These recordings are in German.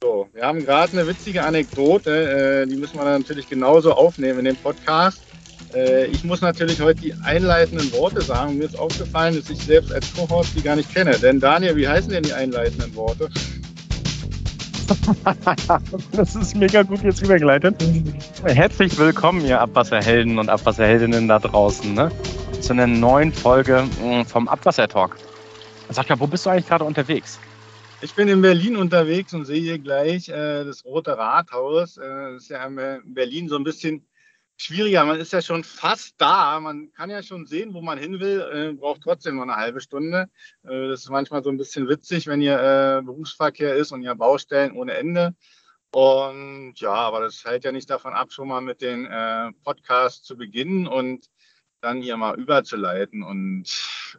So, wir haben gerade eine witzige Anekdote, äh, die müssen wir natürlich genauso aufnehmen in dem Podcast. Äh, ich muss natürlich heute die einleitenden Worte sagen. Mir ist aufgefallen, dass ich selbst als Co-Host die gar nicht kenne. Denn Daniel, wie heißen denn die einleitenden Worte? das ist mega gut jetzt übergeleitet. Herzlich willkommen, ihr Abwasserhelden und Abwasserheldinnen da draußen, ne? zu einer neuen Folge mm, vom Abwassertalk. Sag mal, wo bist du eigentlich gerade unterwegs? Ich bin in Berlin unterwegs und sehe hier gleich äh, das Rote Rathaus. Äh, ist ja in Berlin so ein bisschen schwieriger. Man ist ja schon fast da. Man kann ja schon sehen, wo man hin will, äh, braucht trotzdem noch eine halbe Stunde. Äh, das ist manchmal so ein bisschen witzig, wenn hier äh, Berufsverkehr ist und ja Baustellen ohne Ende. Und ja, aber das hält ja nicht davon ab, schon mal mit den äh, Podcasts zu beginnen und dann hier mal überzuleiten. Und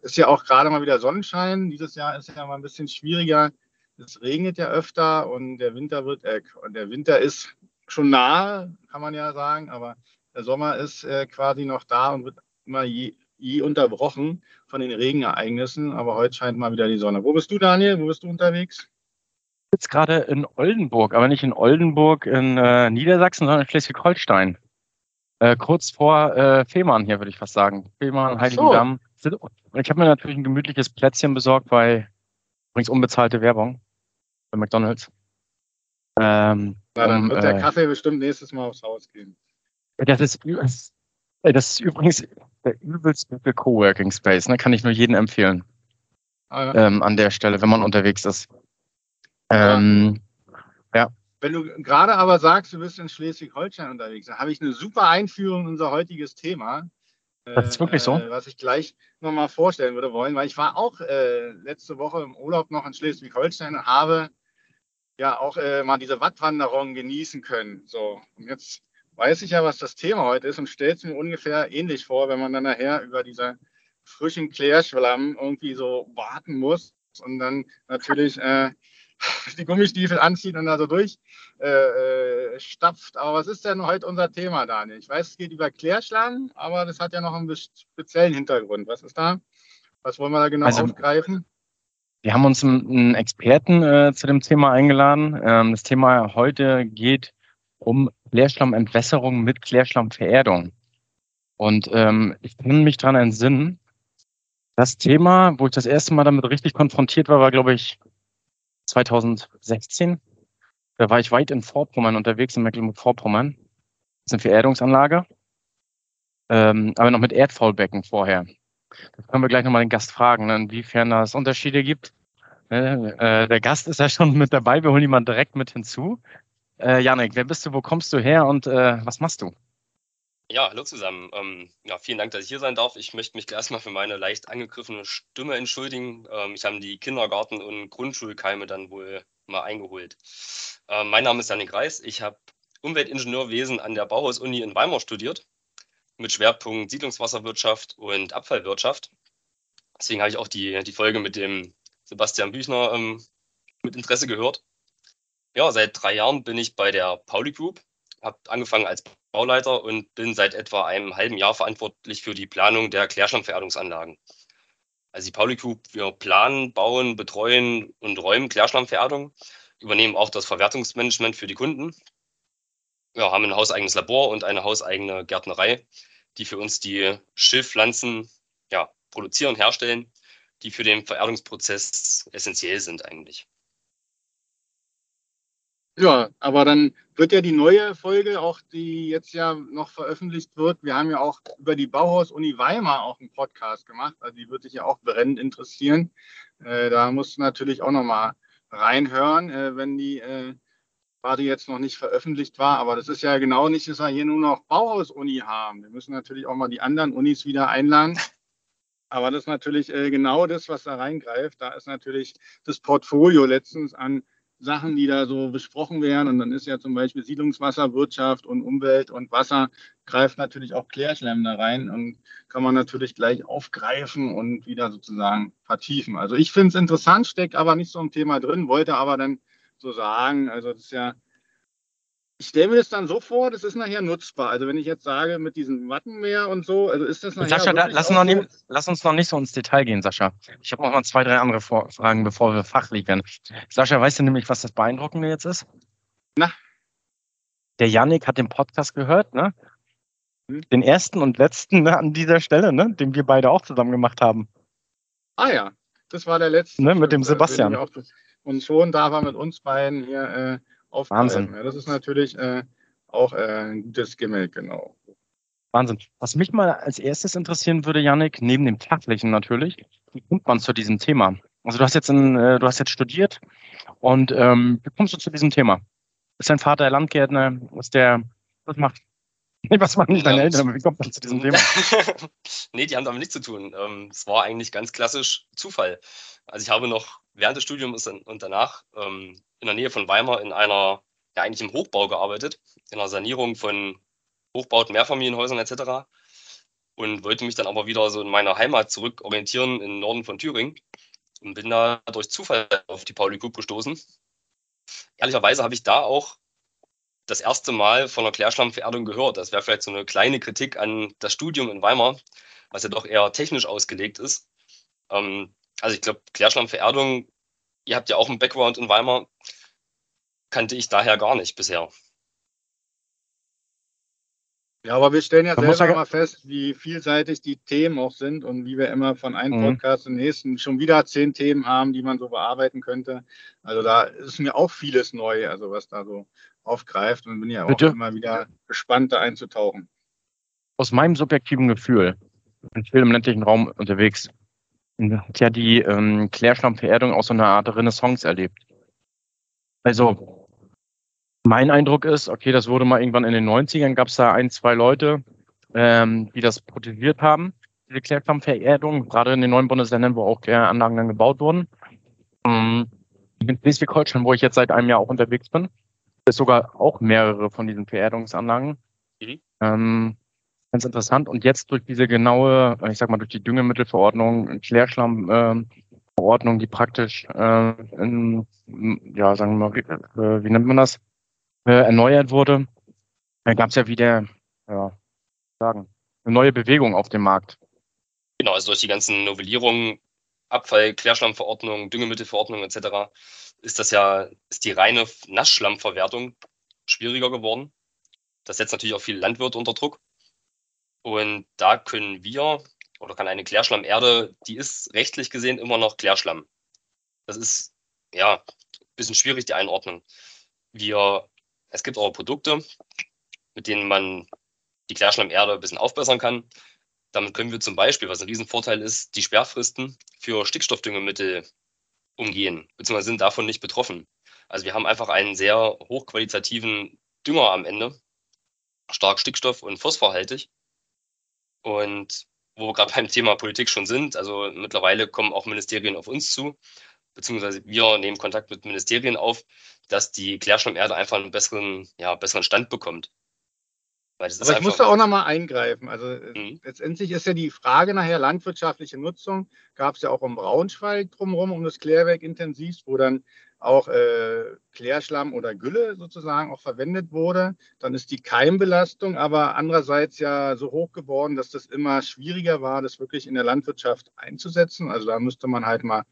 ist ja auch gerade mal wieder Sonnenschein. Dieses Jahr ist ja mal ein bisschen schwieriger. Es regnet ja öfter und der Winter wird, äh, und der Winter ist schon nahe, kann man ja sagen, aber der Sommer ist äh, quasi noch da und wird immer je, je unterbrochen von den Regenereignissen. Aber heute scheint mal wieder die Sonne. Wo bist du, Daniel? Wo bist du unterwegs? Jetzt gerade in Oldenburg, aber nicht in Oldenburg in äh, Niedersachsen, sondern in Schleswig-Holstein. Äh, kurz vor äh, Fehmarn hier, würde ich fast sagen. Fehmarn, Heiligendamm. So. Und ich habe mir natürlich ein gemütliches Plätzchen besorgt bei übrigens unbezahlte Werbung bei McDonalds. Ähm, Na, dann um, wird der äh, Kaffee bestimmt nächstes Mal aufs Haus gehen. Das ist, das ist übrigens der übelste Coworking Space, ne? Kann ich nur jedem empfehlen. Ah, ja. ähm, an der Stelle, wenn man unterwegs ist. Ähm, ja. Wenn du gerade aber sagst, du bist in Schleswig-Holstein unterwegs, dann habe ich eine super Einführung in unser heutiges Thema. Das ist wirklich so. Äh, was ich gleich nochmal vorstellen würde wollen, weil ich war auch äh, letzte Woche im Urlaub noch in Schleswig-Holstein und habe ja auch äh, mal diese Wattwanderung genießen können. So, und jetzt weiß ich ja, was das Thema heute ist und stellt es mir ungefähr ähnlich vor, wenn man dann nachher über diese frischen Klärschwamm irgendwie so warten muss und dann natürlich äh, die Gummistiefel anzieht und da so durch äh, äh, stapft. Aber was ist denn heute unser Thema, Daniel? Ich weiß, es geht über Klärschlamm, aber das hat ja noch einen speziellen Hintergrund. Was ist da? Was wollen wir da genau also, aufgreifen? Wir haben uns einen Experten äh, zu dem Thema eingeladen. Ähm, das Thema heute geht um Klärschlammentwässerung mit Klärschlammvererdung. Und ähm, ich kann mich daran entsinnen, das Thema, wo ich das erste Mal damit richtig konfrontiert war, war, glaube ich, 2016. Da war ich weit in Vorpommern unterwegs, in Mecklenburg-Vorpommern. Das ist eine Vererdungsanlage, ähm, aber noch mit Erdfaulbecken vorher. Da können wir gleich nochmal den Gast fragen, ne, inwiefern es Unterschiede gibt. Äh, der Gast ist ja schon mit dabei, wir holen ihn mal direkt mit hinzu. Äh, Janik, wer bist du, wo kommst du her und äh, was machst du? Ja, hallo zusammen. Ähm, ja, vielen Dank, dass ich hier sein darf. Ich möchte mich erstmal für meine leicht angegriffene Stimme entschuldigen. Ähm, ich habe die Kindergarten- und Grundschulkeime dann wohl mal eingeholt. Ähm, mein Name ist Janik Reis. Ich habe Umweltingenieurwesen an der Bauhaus-Uni in Weimar studiert, mit Schwerpunkt Siedlungswasserwirtschaft und Abfallwirtschaft. Deswegen habe ich auch die, die Folge mit dem Sebastian Büchner ähm, mit Interesse gehört. Ja, seit drei Jahren bin ich bei der Pauli Group, habe angefangen als Bauleiter und bin seit etwa einem halben Jahr verantwortlich für die Planung der Klärschlammvererdungsanlagen. Also die Pauli Group, wir planen, bauen, betreuen und räumen Klärschlammvererdung, übernehmen auch das Verwertungsmanagement für die Kunden. Wir haben ein hauseigenes Labor und eine hauseigene Gärtnerei, die für uns die Schilfpflanzen ja, produzieren, herstellen, die für den Vererdungsprozess essentiell sind eigentlich. Ja, aber dann wird ja die neue Folge, auch die jetzt ja noch veröffentlicht wird. Wir haben ja auch über die Bauhaus-Uni Weimar auch einen Podcast gemacht. Also die würde dich ja auch brennend interessieren. Äh, da musst du natürlich auch nochmal reinhören, äh, wenn die äh, quasi jetzt noch nicht veröffentlicht war. Aber das ist ja genau nicht, dass wir hier nur noch Bauhaus-Uni haben. Wir müssen natürlich auch mal die anderen Unis wieder einladen. Aber das ist natürlich äh, genau das, was da reingreift. Da ist natürlich das Portfolio letztens an Sachen, die da so besprochen werden. Und dann ist ja zum Beispiel Siedlungswasserwirtschaft und Umwelt und Wasser greift natürlich auch Klärschlemm da rein und kann man natürlich gleich aufgreifen und wieder sozusagen vertiefen. Also ich finde es interessant, steckt aber nicht so ein Thema drin, wollte aber dann so sagen, also das ist ja ich stelle mir das dann so vor, das ist nachher nutzbar. Also wenn ich jetzt sage, mit diesem Wattenmeer und so, also ist das nachher. Sascha, da, lass, uns noch nicht, lass uns noch nicht so ins Detail gehen, Sascha. Ich habe noch mal zwei, drei andere Vor Fragen, bevor wir fachlich werden. Sascha, weißt du nämlich, was das Beeindruckende jetzt ist? Na? Der Yannick hat den Podcast gehört, ne? Hm? Den ersten und letzten ne, an dieser Stelle, ne? Den wir beide auch zusammen gemacht haben. Ah ja, das war der letzte. Ne, mit dem Sebastian. Und schon da war mit uns beiden hier äh, Wahnsinn. Ja, das ist natürlich äh, auch äh, ein gutes Gimmick, genau. Wahnsinn. Was mich mal als erstes interessieren würde, Yannick, neben dem Fachlichen natürlich, wie kommt man zu diesem Thema? Also du hast jetzt in, äh, du hast jetzt studiert und ähm, wie kommst du zu diesem Thema? Ist dein Vater Landgärtner? Ist der, was macht? Nee, was machen nicht deine Eltern, aber wie kommt man zu diesem Thema? nee, die haben damit nichts zu tun. Ähm, es war eigentlich ganz klassisch Zufall. Also ich habe noch während des Studiums und danach ähm, in der Nähe von Weimar in einer, ja eigentlich im Hochbau gearbeitet, in einer Sanierung von Hochbauten, Mehrfamilienhäusern etc. Und wollte mich dann aber wieder so in meiner Heimat zurück orientieren im Norden von Thüringen und bin da durch Zufall auf die Pauli Group gestoßen. Ehrlicherweise habe ich da auch das erste Mal von einer Klärschlammvererdung gehört. Das wäre vielleicht so eine kleine Kritik an das Studium in Weimar, was ja doch eher technisch ausgelegt ist. Ähm, also ich glaube, Klärschlammvererdung ihr habt ja auch einen Background in Weimar, kannte ich daher gar nicht bisher. Ja, aber wir stellen ja Man selber mal fest, wie vielseitig die Themen auch sind und wie wir immer von einem mhm. Podcast zum nächsten schon wieder zehn Themen haben, die man so bearbeiten könnte. Also da ist mir auch vieles neu, also was da so aufgreift und bin ja auch Bitte? immer wieder gespannt, da einzutauchen. Aus meinem subjektiven Gefühl, ich bin viel im ländlichen Raum unterwegs, hat ja die ähm, Klärschlammvererdung auch so eine Art Renaissance erlebt. Also, mein Eindruck ist, okay, das wurde mal irgendwann in den 90ern, gab es da ein, zwei Leute, ähm, die das protegiert haben, diese Klärschlammvererdung, gerade in den neuen Bundesländern, wo auch Anlagen dann gebaut wurden. Ähm, in Schleswig-Holstein, wo ich jetzt seit einem Jahr auch unterwegs bin, ist sogar auch mehrere von diesen Vererdungsanlagen. Mhm. Ähm, ganz interessant. Und jetzt durch diese genaue, ich sag mal, durch die Düngemittelverordnung, Klärschlammverordnung, äh, die praktisch, äh, in, ja, sagen wir mal, wie, äh, wie nennt man das, äh, erneuert wurde, gab es ja wieder, ja, sagen, eine neue Bewegung auf dem Markt. Genau, also durch die ganzen Novellierungen, Abfall, Klärschlammverordnung, Düngemittelverordnung etc. ist das ja, ist die reine Nassschlammverwertung schwieriger geworden. Das setzt natürlich auch viele Landwirte unter Druck. Und da können wir oder kann eine Klärschlammerde, die ist rechtlich gesehen immer noch Klärschlamm. Das ist ja ein bisschen schwierig, die Einordnung. Wir, es gibt auch Produkte, mit denen man die Klärschlammerde ein bisschen aufbessern kann. Damit können wir zum Beispiel, was ein Riesenvorteil ist, die Sperrfristen für Stickstoffdüngemittel umgehen, beziehungsweise sind davon nicht betroffen. Also wir haben einfach einen sehr hochqualitativen Dünger am Ende, stark stickstoff- und phosphorhaltig. Und wo wir gerade beim Thema Politik schon sind, also mittlerweile kommen auch Ministerien auf uns zu, beziehungsweise wir nehmen Kontakt mit Ministerien auf, dass die Klärschlammerde einfach einen besseren, ja, besseren Stand bekommt. Aber ich muss da auch nochmal eingreifen. Also äh, mhm. letztendlich ist ja die Frage nachher landwirtschaftliche Nutzung, gab es ja auch im Braunschweig drumherum, um das Klärwerk intensiv, wo dann auch äh, Klärschlamm oder Gülle sozusagen auch verwendet wurde. Dann ist die Keimbelastung aber andererseits ja so hoch geworden, dass das immer schwieriger war, das wirklich in der Landwirtschaft einzusetzen. Also da müsste man halt mal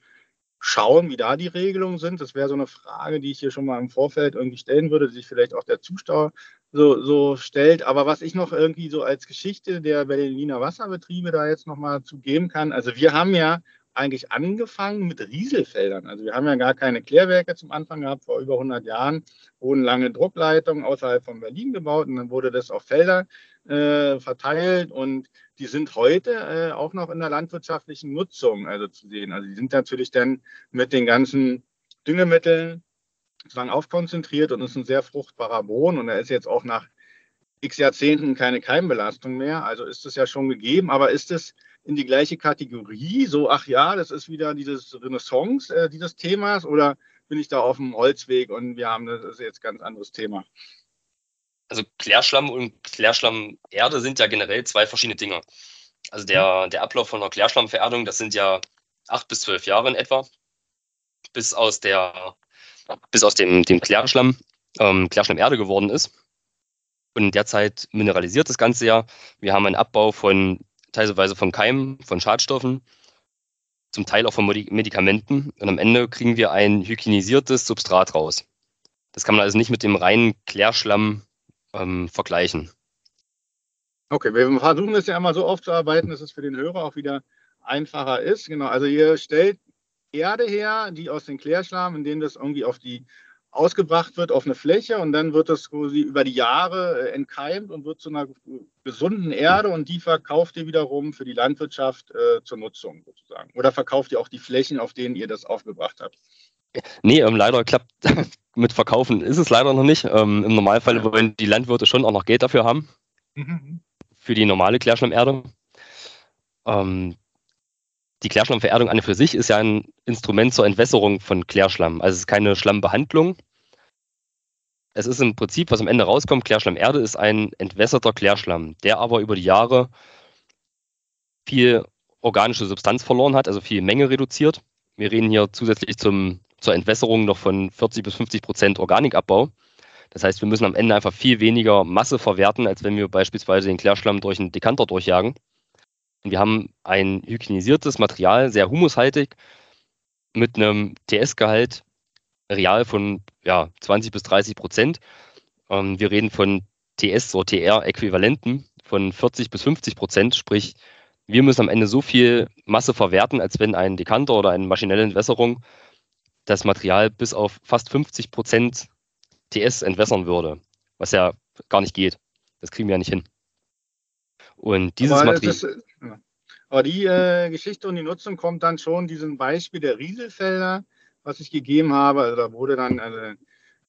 schauen, wie da die Regelungen sind. Das wäre so eine Frage, die ich hier schon mal im Vorfeld irgendwie stellen würde, die sich vielleicht auch der Zuschauer so, so stellt. Aber was ich noch irgendwie so als Geschichte der Berliner Wasserbetriebe da jetzt nochmal zu geben kann, also wir haben ja eigentlich angefangen mit Rieselfeldern. Also wir haben ja gar keine Klärwerke zum Anfang gehabt. Vor über 100 Jahren wurden lange Druckleitungen außerhalb von Berlin gebaut und dann wurde das auf Felder äh, verteilt und die sind heute äh, auch noch in der landwirtschaftlichen Nutzung also zu sehen. Also die sind natürlich dann mit den ganzen Düngemitteln sozusagen aufkonzentriert und ist ein sehr fruchtbarer Boden und er ist jetzt auch nach x Jahrzehnten keine Keimbelastung mehr. Also ist es ja schon gegeben, aber ist es in die gleiche Kategorie? So, ach ja, das ist wieder dieses Renaissance äh, dieses Themas oder bin ich da auf dem Holzweg und wir haben das jetzt ein ganz anderes Thema? Also Klärschlamm und Klärschlammerde sind ja generell zwei verschiedene Dinge. Also der, mhm. der Ablauf von einer Klärschlammvererdung, das sind ja acht bis zwölf Jahre in etwa, bis aus der bis aus dem, dem Klärschlamm ähm, Klärschlamm Erde geworden ist. Und in der Zeit mineralisiert das Ganze ja. Wir haben einen Abbau von teilweise von Keimen, von Schadstoffen, zum Teil auch von Medikamenten. Und am Ende kriegen wir ein hygienisiertes Substrat raus. Das kann man also nicht mit dem reinen Klärschlamm ähm, vergleichen. Okay, wir versuchen es ja immer so aufzuarbeiten, dass es für den Hörer auch wieder einfacher ist. Genau, also ihr stellt Erde her, die aus dem Klärschlamm, in dem das irgendwie auf die ausgebracht wird auf eine Fläche und dann wird das quasi über die Jahre äh, entkeimt und wird zu einer gesunden Erde und die verkauft ihr wiederum für die Landwirtschaft äh, zur Nutzung sozusagen. Oder verkauft ihr auch die Flächen, auf denen ihr das aufgebracht habt? Nee, ähm, leider klappt mit Verkaufen ist es leider noch nicht. Ähm, Im Normalfall wollen die Landwirte schon auch noch Geld dafür haben. Mhm. Für die normale Klärschlammerde. Ähm, die Klärschlammvererdung an und für sich ist ja ein Instrument zur Entwässerung von Klärschlamm. Also es ist keine Schlammbehandlung. Es ist im Prinzip, was am Ende rauskommt, Klärschlammerde ist ein entwässerter Klärschlamm, der aber über die Jahre viel organische Substanz verloren hat, also viel Menge reduziert. Wir reden hier zusätzlich zum, zur Entwässerung noch von 40 bis 50 Prozent Organikabbau. Das heißt, wir müssen am Ende einfach viel weniger Masse verwerten, als wenn wir beispielsweise den Klärschlamm durch einen Dekanter durchjagen. Wir haben ein hygienisiertes Material, sehr humushaltig, mit einem TS-Gehalt real von ja, 20 bis 30 Prozent. Ähm, wir reden von TS- oder TR-Äquivalenten von 40 bis 50 Prozent, sprich, wir müssen am Ende so viel Masse verwerten, als wenn ein Dekanter oder eine maschinelle Entwässerung das Material bis auf fast 50 Prozent TS entwässern würde, was ja gar nicht geht. Das kriegen wir ja nicht hin. Und dieses Material. Aber die äh, Geschichte und die Nutzung kommt dann schon diesem Beispiel der Rieselfelder, was ich gegeben habe. Also da wurde dann also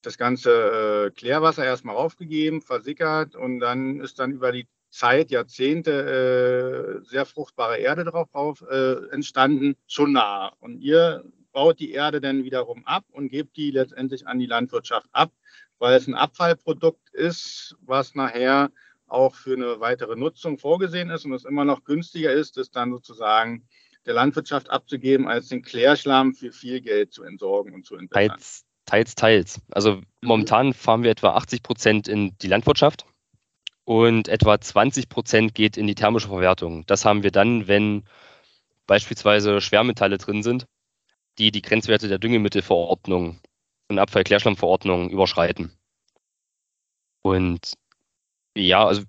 das ganze äh, Klärwasser erstmal aufgegeben, versickert und dann ist dann über die Zeit, Jahrzehnte äh, sehr fruchtbare Erde darauf äh, entstanden, schon nah. Und ihr baut die Erde dann wiederum ab und gebt die letztendlich an die Landwirtschaft ab, weil es ein Abfallprodukt ist, was nachher auch für eine weitere Nutzung vorgesehen ist und es immer noch günstiger ist, es dann sozusagen der Landwirtschaft abzugeben, als den Klärschlamm für viel Geld zu entsorgen und zu entwässern. Teils, teils, teils. Also momentan fahren wir etwa 80 Prozent in die Landwirtschaft und etwa 20 Prozent geht in die thermische Verwertung. Das haben wir dann, wenn beispielsweise Schwermetalle drin sind, die die Grenzwerte der Düngemittelverordnung und Abfallklärschlammverordnung überschreiten. Und ja, also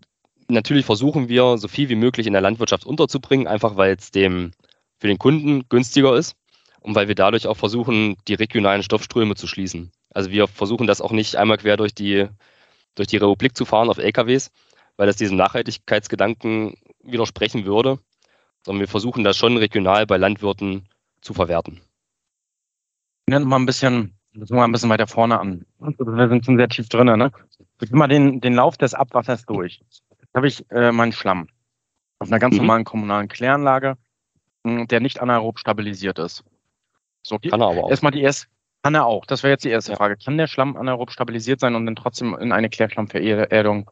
natürlich versuchen wir, so viel wie möglich in der Landwirtschaft unterzubringen, einfach weil es dem für den Kunden günstiger ist und weil wir dadurch auch versuchen, die regionalen Stoffströme zu schließen. Also wir versuchen das auch nicht einmal quer durch die, durch die Republik zu fahren auf LKWs, weil das diesem Nachhaltigkeitsgedanken widersprechen würde, sondern wir versuchen das schon regional bei Landwirten zu verwerten. Wir mal ein bisschen, mal ein bisschen weiter vorne an. Wir sind schon sehr tief drin, ne? Ich gehe mal den, den Lauf des Abwassers durch. Jetzt habe ich äh, meinen Schlamm auf einer ganz mhm. normalen kommunalen Kläranlage, hm, der nicht anaerob stabilisiert ist. So, kann er aber auch. Erstmal die erste, kann er auch. Das wäre jetzt die erste ja. Frage. Kann der Schlamm anaerob stabilisiert sein und dann trotzdem in eine Klärschlammvererdung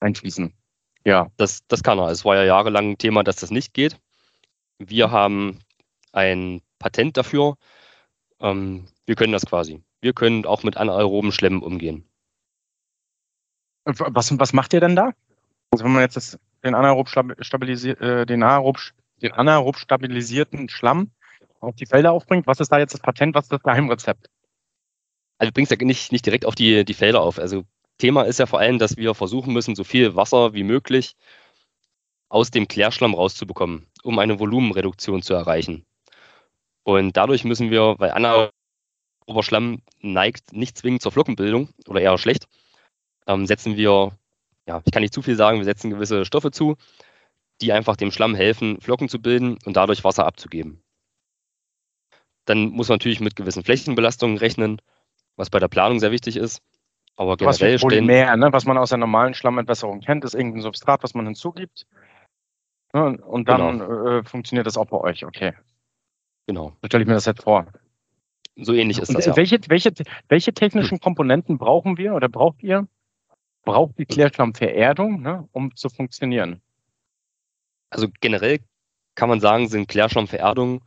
einfließen? Ja. Das, das kann er. Es war ja jahrelang ein Thema, dass das nicht geht. Wir mhm. haben ein Patent dafür. Ähm, wir können das quasi. Wir können auch mit anaeroben Schlemmen umgehen. Was, was macht ihr denn da? Also wenn man jetzt das, den anaerob, stabilisi äh, den, anaerob, den anaerob stabilisierten Schlamm auf die Felder aufbringt, was ist da jetzt das Patent, was ist das Geheimrezept? Also du bringst ja nicht, nicht direkt auf die, die Felder auf. Also Thema ist ja vor allem, dass wir versuchen müssen, so viel Wasser wie möglich aus dem Klärschlamm rauszubekommen, um eine Volumenreduktion zu erreichen. Und dadurch müssen wir, weil anaerober Schlamm neigt nicht zwingend zur Flockenbildung oder eher schlecht, ähm, setzen wir, ja, ich kann nicht zu viel sagen, wir setzen gewisse Stoffe zu, die einfach dem Schlamm helfen, Flocken zu bilden und dadurch Wasser abzugeben. Dann muss man natürlich mit gewissen Flächenbelastungen rechnen, was bei der Planung sehr wichtig ist. Aber generell was Polymer, ne? was man aus der normalen Schlammentwässerung kennt, ist irgendein Substrat, was man hinzugibt. Ne? Und dann genau. äh, funktioniert das auch bei euch, okay. Genau. So stelle ich mir das jetzt vor. So ähnlich ist und das. Ja. Welche, welche, welche technischen. Komponenten brauchen wir oder braucht ihr, braucht die Klärschlammvererdung, ne, um zu funktionieren? Also generell kann man sagen, sind Klärschlammvererdungen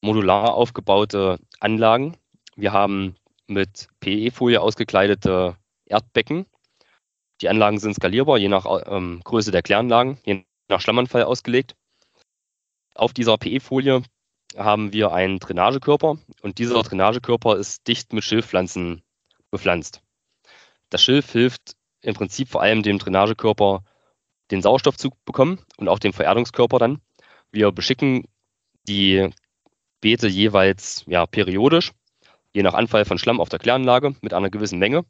modular aufgebaute Anlagen. Wir haben mit PE-Folie ausgekleidete Erdbecken. Die Anlagen sind skalierbar, je nach ähm, Größe der Kläranlagen, je nach Schlammanfall ausgelegt. Auf dieser PE-Folie haben wir einen Drainagekörper und dieser Drainagekörper ist dicht mit Schilfpflanzen bepflanzt. Das Schilf hilft im Prinzip vor allem dem Drainagekörper den Sauerstoff zu bekommen und auch dem Vererdungskörper dann. Wir beschicken die Beete jeweils ja, periodisch, je nach Anfall von Schlamm auf der Kläranlage mit einer gewissen Menge.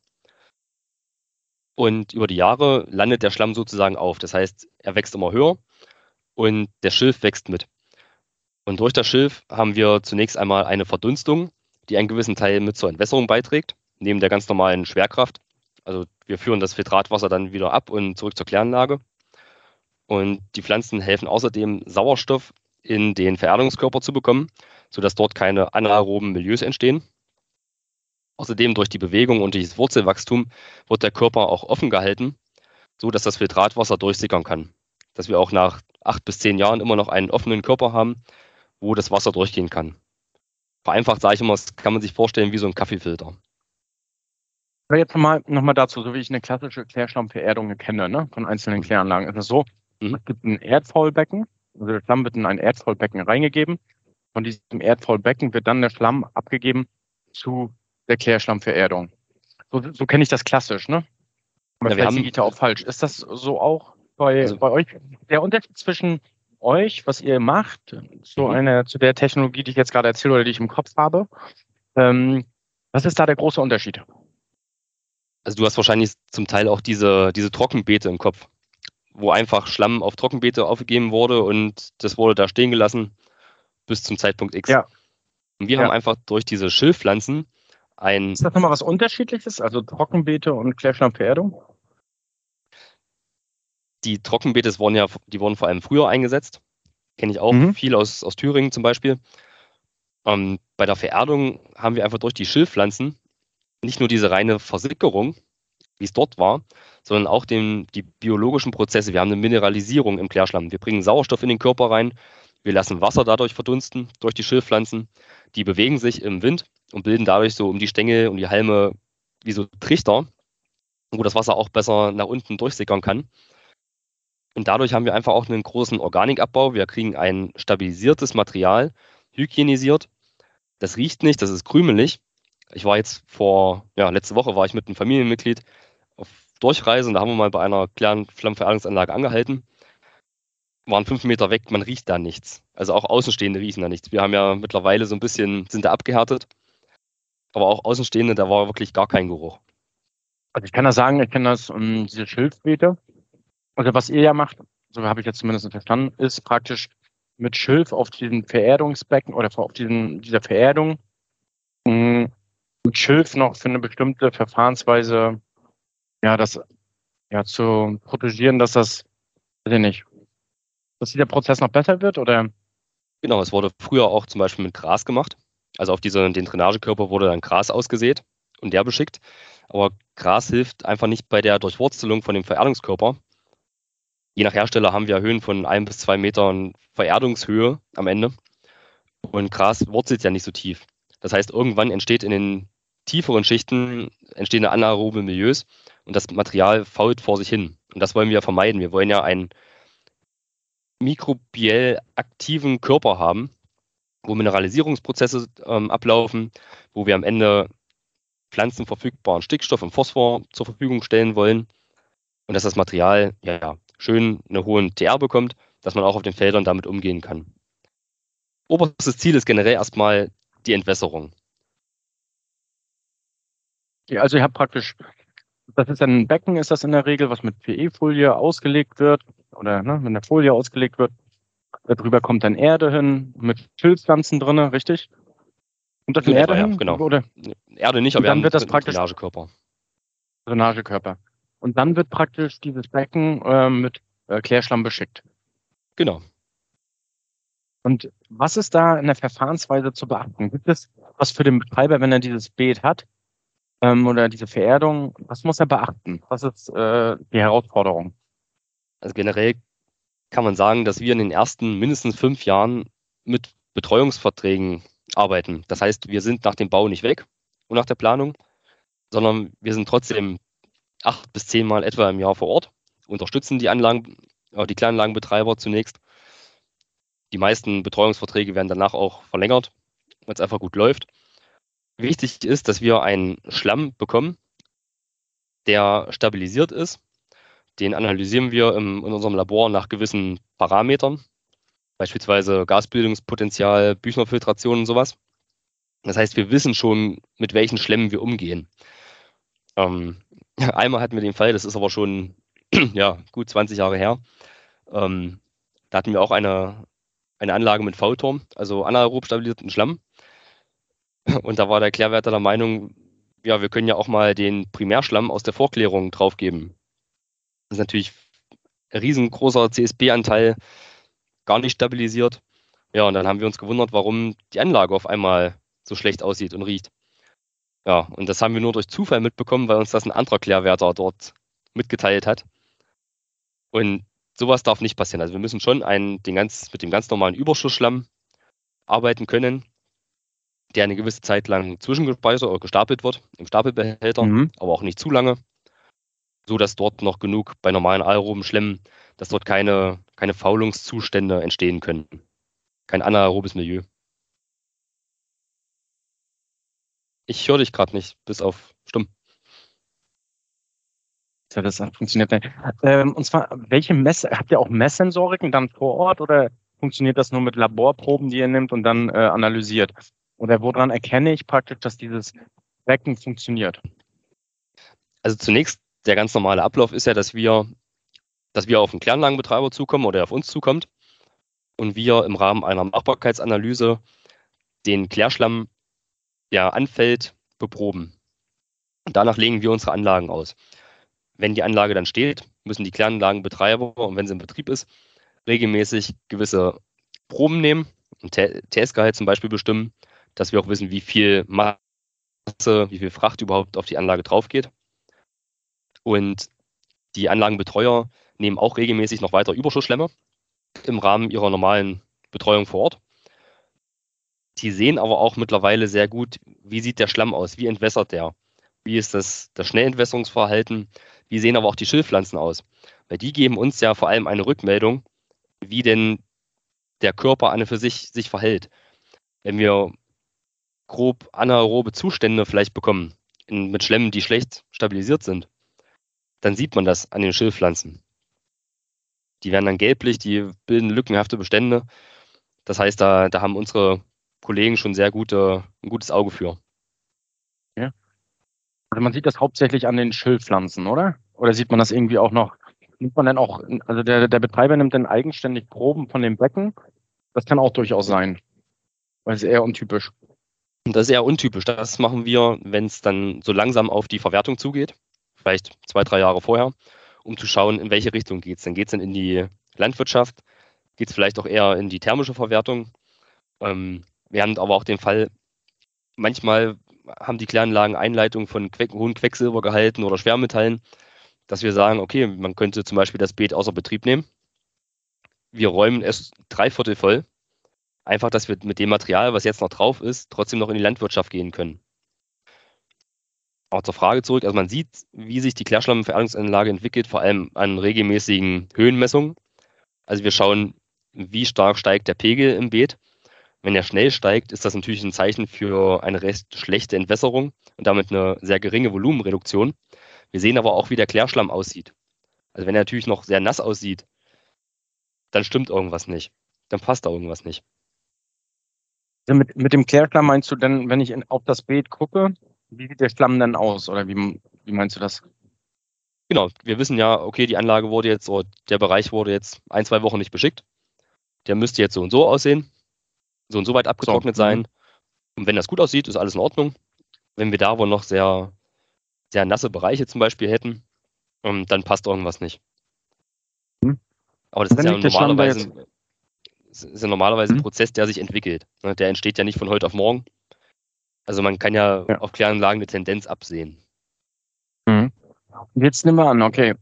Und über die Jahre landet der Schlamm sozusagen auf. Das heißt, er wächst immer höher und der Schilf wächst mit. Und durch das Schilf haben wir zunächst einmal eine Verdunstung, die einen gewissen Teil mit zur Entwässerung beiträgt, neben der ganz normalen Schwerkraft. Also wir führen das Filtratwasser dann wieder ab und zurück zur Kläranlage. Und die Pflanzen helfen außerdem, Sauerstoff in den Vererdungskörper zu bekommen, sodass dort keine anaeroben Milieus entstehen. Außerdem durch die Bewegung und dieses Wurzelwachstum wird der Körper auch offen gehalten, so dass das Filtratwasser durchsickern kann. Dass wir auch nach acht bis zehn Jahren immer noch einen offenen Körper haben, wo das Wasser durchgehen kann. Vereinfacht sage ich immer, das kann man sich vorstellen wie so ein Kaffeefilter. Aber jetzt nochmal noch mal dazu, so wie ich eine klassische Klärschlammvererdung kenne, ne, von einzelnen Kläranlagen, ist es so, mhm. es gibt ein Erdfaulbecken, also der Schlamm wird in ein Erdfaulbecken reingegeben. Von diesem Erdfaulbecken wird dann der Schlamm abgegeben zu der Klärschlammvererdung. So, so kenne ich das klassisch, ne? Aber ja, vielleicht liege ich da auch falsch. Ist das so auch bei, also, bei euch? Der Unterschied zwischen euch, was ihr macht, so mhm. eine zu der Technologie, die ich jetzt gerade erzähle oder die ich im Kopf habe, ähm, was ist da der große Unterschied? Also du hast wahrscheinlich zum Teil auch diese, diese Trockenbeete im Kopf, wo einfach Schlamm auf Trockenbeete aufgegeben wurde und das wurde da stehen gelassen bis zum Zeitpunkt X. Ja. Und wir ja. haben einfach durch diese Schilfpflanzen ein. Ist das nochmal was Unterschiedliches? Also Trockenbeete und Klärschlammverehrung? Die Trockenbeete wurden ja, die wurden vor allem früher eingesetzt. Kenne ich auch mhm. viel aus, aus Thüringen zum Beispiel. Ähm, bei der Vererdung haben wir einfach durch die Schilfpflanzen nicht nur diese reine Versickerung, wie es dort war, sondern auch den, die biologischen Prozesse. Wir haben eine Mineralisierung im Klärschlamm. Wir bringen Sauerstoff in den Körper rein. Wir lassen Wasser dadurch verdunsten durch die Schilfpflanzen. Die bewegen sich im Wind und bilden dadurch so um die Stängel und die Halme wie so Trichter, wo das Wasser auch besser nach unten durchsickern kann. Und dadurch haben wir einfach auch einen großen Organikabbau. Wir kriegen ein stabilisiertes Material, hygienisiert. Das riecht nicht, das ist krümelig. Ich war jetzt vor, ja, letzte Woche war ich mit einem Familienmitglied auf Durchreise und da haben wir mal bei einer kleinen Flammenverärgerungsanlage angehalten. Waren fünf Meter weg, man riecht da nichts. Also auch Außenstehende riechen da nichts. Wir haben ja mittlerweile so ein bisschen, sind da abgehärtet. Aber auch Außenstehende, da war wirklich gar kein Geruch. Also ich kann das sagen, ich kenne das, um, ähm, diese Schilfbeete. Also was ihr ja macht, so habe ich jetzt zumindest verstanden, ist praktisch mit Schilf auf diesen Vererdungsbecken oder auf diesen, dieser Vererdung mh, mit Schilf noch für eine bestimmte Verfahrensweise, ja, das ja, zu protegieren, dass das, weiß ich nicht, dass dieser Prozess noch besser wird oder? Genau, es wurde früher auch zum Beispiel mit Gras gemacht. Also auf diese, den Drainagekörper wurde dann Gras ausgesät und der beschickt. Aber Gras hilft einfach nicht bei der Durchwurzelung von dem Vererdungskörper. Je nach Hersteller haben wir Höhen von ein bis zwei Metern Vererdungshöhe am Ende. Und Gras wurzelt ja nicht so tief. Das heißt, irgendwann entsteht in den tieferen Schichten entstehen anaerobe Milieus und das Material fault vor sich hin. Und das wollen wir vermeiden. Wir wollen ja einen mikrobiell aktiven Körper haben, wo Mineralisierungsprozesse ähm, ablaufen, wo wir am Ende pflanzenverfügbaren Stickstoff und Phosphor zur Verfügung stellen wollen und dass das Material ja, schön eine hohe TR bekommt, dass man auch auf den Feldern damit umgehen kann. Oberstes Ziel ist generell erstmal die Entwässerung. Ja, also ihr habt praktisch, das ist ein Becken, ist das in der Regel, was mit PE-Folie ausgelegt wird oder ne, mit der Folie ausgelegt wird. Darüber kommt dann Erde hin, mit Schilfpflanzen drin, richtig? Und das Erde hin? Genau. Oder? Erde nicht, aber dann wird das praktisch Drainagekörper. Drainagekörper. Und dann wird praktisch dieses Becken äh, mit äh, Klärschlamm beschickt. Genau. Und was ist da in der Verfahrensweise zu beachten? Gibt es was für den Betreiber, wenn er dieses Beet hat ähm, oder diese Vererdung? Was muss er beachten? Was ist äh, die Herausforderung? Also generell kann man sagen, dass wir in den ersten mindestens fünf Jahren mit Betreuungsverträgen arbeiten. Das heißt, wir sind nach dem Bau nicht weg und nach der Planung, sondern wir sind trotzdem acht bis zehnmal etwa im Jahr vor Ort, unterstützen die Anlagen, äh, die Kläranlagenbetreiber zunächst. Die meisten Betreuungsverträge werden danach auch verlängert, weil es einfach gut läuft. Wichtig ist, dass wir einen Schlamm bekommen, der stabilisiert ist. Den analysieren wir im, in unserem Labor nach gewissen Parametern, beispielsweise Gasbildungspotenzial, Büchnerfiltration und sowas. Das heißt, wir wissen schon, mit welchen Schlemmen wir umgehen. Ähm, einmal hatten wir den Fall, das ist aber schon ja, gut 20 Jahre her. Ähm, da hatten wir auch eine, eine Anlage mit V-Turm, also anaerob stabilisierten Schlamm. Und da war der Klärwärter der Meinung, ja, wir können ja auch mal den Primärschlamm aus der Vorklärung draufgeben. Das ist natürlich ein riesengroßer CSB-Anteil, gar nicht stabilisiert. Ja, und dann haben wir uns gewundert, warum die Anlage auf einmal so schlecht aussieht und riecht. Ja, und das haben wir nur durch Zufall mitbekommen, weil uns das ein anderer Klärwärter dort mitgeteilt hat. Und sowas darf nicht passieren. Also wir müssen schon einen, den ganz, mit dem ganz normalen Überschussschlamm arbeiten können, der eine gewisse Zeit lang zwischengespeichert oder gestapelt wird im Stapelbehälter, mhm. aber auch nicht zu lange, so dass dort noch genug bei normalen aeroben Schlemmen, dass dort keine, keine Faulungszustände entstehen können. Kein anaerobes Milieu. Ich höre dich gerade nicht, bis auf stumm. Ja, das funktioniert nicht. Ähm, und zwar, welche Mess, habt ihr auch Messsensoriken dann vor Ort oder funktioniert das nur mit Laborproben, die ihr nimmt und dann äh, analysiert? Oder woran erkenne ich praktisch, dass dieses Becken funktioniert? Also zunächst, der ganz normale Ablauf ist ja, dass wir, dass wir auf den Kläranlagenbetreiber zukommen oder er auf uns zukommt und wir im Rahmen einer Machbarkeitsanalyse den Klärschlamm, der anfällt, beproben. Und danach legen wir unsere Anlagen aus. Wenn die Anlage dann steht, müssen die Kläranlagenbetreiber, und wenn sie in Betrieb ist, regelmäßig gewisse Proben nehmen, ein TS-Gehalt zum Beispiel bestimmen, dass wir auch wissen, wie viel Masse, wie viel Fracht überhaupt auf die Anlage drauf geht. Und die Anlagenbetreuer nehmen auch regelmäßig noch weiter Überschussschlemme im Rahmen ihrer normalen Betreuung vor Ort. Die sehen aber auch mittlerweile sehr gut, wie sieht der Schlamm aus, wie entwässert der, wie ist das, das Schnellentwässerungsverhalten, wie sehen aber auch die Schilfpflanzen aus. Weil die geben uns ja vor allem eine Rückmeldung, wie denn der Körper an und für sich sich verhält. Wenn wir grob anaerobe Zustände vielleicht bekommen, in, mit Schlemmen, die schlecht stabilisiert sind, dann sieht man das an den Schilfpflanzen. Die werden dann gelblich, die bilden lückenhafte Bestände. Das heißt, da, da haben unsere Kollegen schon sehr gute, ein gutes Auge für. Ja. Also man sieht das hauptsächlich an den Schilfpflanzen, oder? Oder sieht man das irgendwie auch noch? Nimmt man dann auch, also der, der Betreiber nimmt dann eigenständig Proben von dem Becken? Das kann auch durchaus sein. Weil es eher untypisch. Das ist eher untypisch. Das machen wir, wenn es dann so langsam auf die Verwertung zugeht, vielleicht zwei, drei Jahre vorher, um zu schauen, in welche Richtung geht es. Dann geht es dann in die Landwirtschaft, geht es vielleicht auch eher in die thermische Verwertung. Ähm, wir haben aber auch den Fall, manchmal haben die Kläranlagen Einleitungen von que hohen Quecksilbergehalten oder Schwermetallen, dass wir sagen, okay, man könnte zum Beispiel das Beet außer Betrieb nehmen. Wir räumen es dreiviertel voll Einfach, dass wir mit dem Material, was jetzt noch drauf ist, trotzdem noch in die Landwirtschaft gehen können. Auch zur Frage zurück, also man sieht, wie sich die Klärschlammverarbeitungsanlage entwickelt, vor allem an regelmäßigen Höhenmessungen. Also wir schauen, wie stark steigt der Pegel im Beet. Wenn er schnell steigt, ist das natürlich ein Zeichen für eine recht schlechte Entwässerung und damit eine sehr geringe Volumenreduktion. Wir sehen aber auch, wie der Klärschlamm aussieht. Also wenn er natürlich noch sehr nass aussieht, dann stimmt irgendwas nicht. Dann passt da irgendwas nicht. Also mit, mit dem Klärschlamm meinst du denn, wenn ich in, auf das Beet gucke, wie sieht der Schlamm denn aus? Oder wie, wie meinst du das? Genau, wir wissen ja, okay, die Anlage wurde jetzt, oder der Bereich wurde jetzt ein, zwei Wochen nicht beschickt. Der müsste jetzt so und so aussehen, so und so weit abgetrocknet so. sein. Mhm. Und wenn das gut aussieht, ist alles in Ordnung. Wenn wir da wohl noch sehr, sehr nasse Bereiche zum Beispiel hätten, ähm, dann passt irgendwas nicht. Mhm. Aber das ist ja normalerweise ist ja normalerweise mhm. ein Prozess, der sich entwickelt. Ne? Der entsteht ja nicht von heute auf morgen. Also man kann ja, ja. auf Kläranlagen eine Tendenz absehen. Mhm. Jetzt nehmen wir an, okay,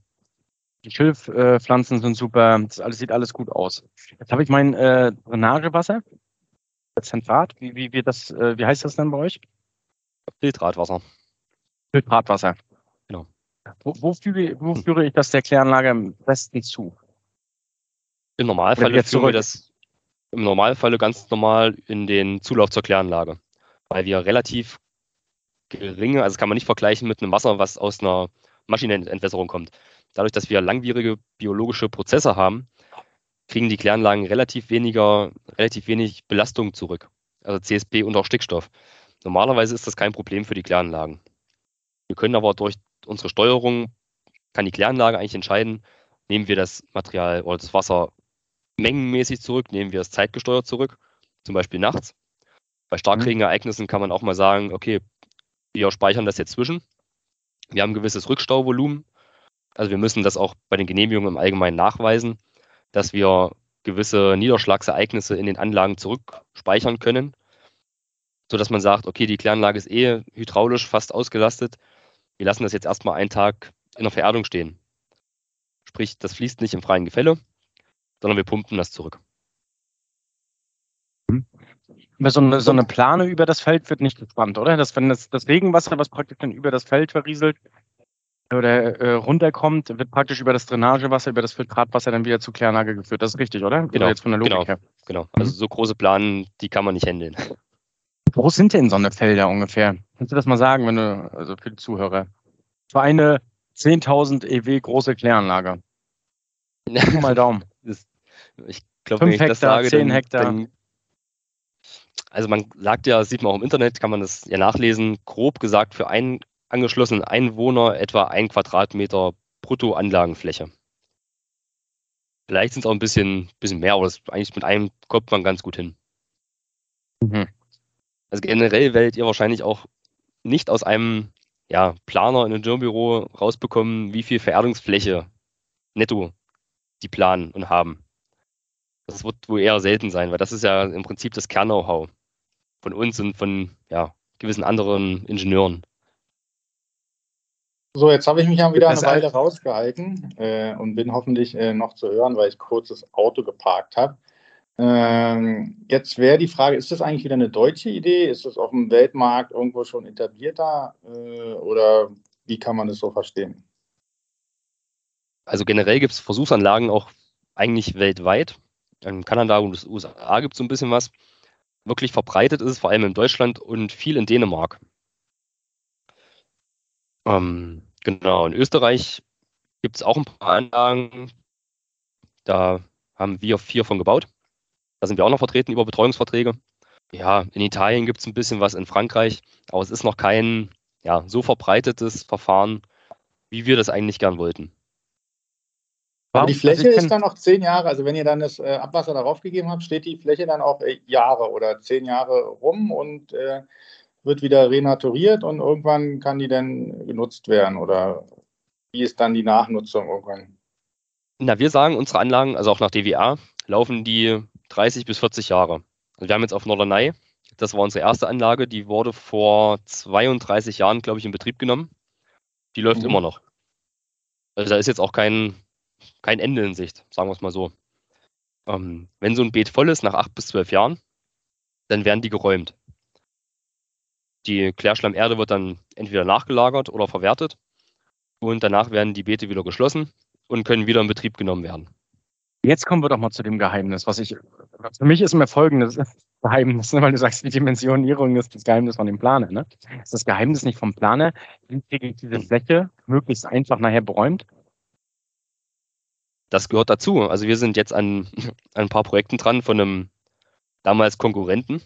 die Schilfpflanzen sind super, das alles sieht alles gut aus. Jetzt habe ich mein äh, Drainagewasser, Zentrat, wie, wie, wie, das, äh, wie heißt das denn bei euch? Filtratwasser. Filtratwasser. Genau. Wo, wo, führe, wo führe ich das der Kläranlage am besten zu? Im Normalfall führen wir das im Normalfall ganz normal in den Zulauf zur Kläranlage, weil wir relativ geringe, also das kann man nicht vergleichen mit einem Wasser, was aus einer Maschinenentwässerung kommt. Dadurch, dass wir langwierige biologische Prozesse haben, kriegen die Kläranlagen relativ weniger, relativ wenig Belastung zurück. Also CSP und auch Stickstoff. Normalerweise ist das kein Problem für die Kläranlagen. Wir können aber durch unsere Steuerung, kann die Kläranlage eigentlich entscheiden, nehmen wir das Material oder das Wasser mengenmäßig zurück, nehmen wir es zeitgesteuert zurück, zum Beispiel nachts. Bei Starkregenereignissen kann man auch mal sagen, okay, wir speichern das jetzt zwischen. Wir haben ein gewisses Rückstauvolumen. Also wir müssen das auch bei den Genehmigungen im Allgemeinen nachweisen, dass wir gewisse Niederschlagsereignisse in den Anlagen zurückspeichern können, sodass man sagt, okay, die Kläranlage ist eh hydraulisch fast ausgelastet. Wir lassen das jetzt erstmal einen Tag in der Vererdung stehen. Sprich, das fließt nicht im freien Gefälle, sondern wir pumpen das zurück. So eine, so eine Plane über das Feld wird nicht gespannt, oder? Dass wenn das, das Regenwasser, was praktisch dann über das Feld verrieselt oder äh, runterkommt, wird praktisch über das Drainagewasser, über das Filtratwasser dann wieder zur Kläranlage geführt. Das ist richtig, oder? Genau. jetzt von der Logik genau, her. genau. Also so große Planen, die kann man nicht handeln. Wo sind denn so eine Felder ungefähr? Kannst du das mal sagen, wenn du, also für die Zuhörer? Für eine 10.000 EW große Kläranlage. mal Daumen. ich glaube, wenn ich Hektar, das sage, 10 dann, Hektar. dann also man sagt ja, sieht man auch im Internet, kann man das ja nachlesen, grob gesagt für einen angeschlossenen Einwohner etwa ein Quadratmeter Bruttoanlagenfläche. Vielleicht sind es auch ein bisschen, bisschen mehr, aber das, eigentlich mit einem kommt man ganz gut hin. Mhm. Also generell werdet ihr wahrscheinlich auch nicht aus einem ja, Planer in einem Ingenieurμπüro rausbekommen, wie viel Vererdungsfläche netto die planen und haben. Das wird wohl eher selten sein, weil das ist ja im Prinzip das Kern-Know-how von uns und von ja, gewissen anderen Ingenieuren. So, jetzt habe ich mich ja wieder eine Weile rausgehalten äh, und bin hoffentlich äh, noch zu hören, weil ich kurz das Auto geparkt habe. Ähm, jetzt wäre die Frage, ist das eigentlich wieder eine deutsche Idee? Ist das auf dem Weltmarkt irgendwo schon etablierter äh, oder wie kann man das so verstehen? Also generell gibt es Versuchsanlagen auch eigentlich weltweit. In Kanada und den USA gibt es so ein bisschen was. Wirklich verbreitet ist es vor allem in Deutschland und viel in Dänemark. Ähm, genau, in Österreich gibt es auch ein paar Anlagen. Da haben wir vier von gebaut. Da sind wir auch noch vertreten über Betreuungsverträge. Ja, in Italien gibt es ein bisschen was in Frankreich, aber es ist noch kein ja, so verbreitetes Verfahren, wie wir das eigentlich gern wollten. Aber die Also Fläche ich ist dann noch zehn Jahre, also wenn ihr dann das äh, Abwasser darauf gegeben habt, steht die Fläche dann auch äh, Jahre oder zehn Jahre rum und äh, wird wieder renaturiert und irgendwann kann die dann genutzt werden oder wie ist dann die Nachnutzung irgendwann? Na, wir sagen, unsere Anlagen, also auch nach DWA, laufen die 30 bis 40 Jahre. Also wir haben jetzt auf Norderney, das war unsere erste Anlage, die wurde vor 32 Jahren, glaube ich, in Betrieb genommen. Die läuft Mhm. immer noch. Also da ist jetzt auch kein, kein Ende in Sicht, sagen wir es mal so. Ähm, wenn so ein Beet voll ist, nach acht bis zwölf Jahren, dann werden die geräumt. Die Klärschlammerde wird dann entweder nachgelagert oder verwertet und danach werden die Beete wieder geschlossen und können wieder in Betrieb genommen werden. Jetzt kommen wir doch mal zu dem Geheimnis, was ich, für mich ist immer folgendes Geheimnis, ne, weil du sagst, die Dimensionierung ist das Geheimnis von dem Planer, ne? Ist das Geheimnis nicht vom Planer, wie kriege diese Fläche möglichst einfach nachher beräumt? Das gehört dazu. Also wir sind jetzt an, an ein paar Projekten dran von einem damals Konkurrenten.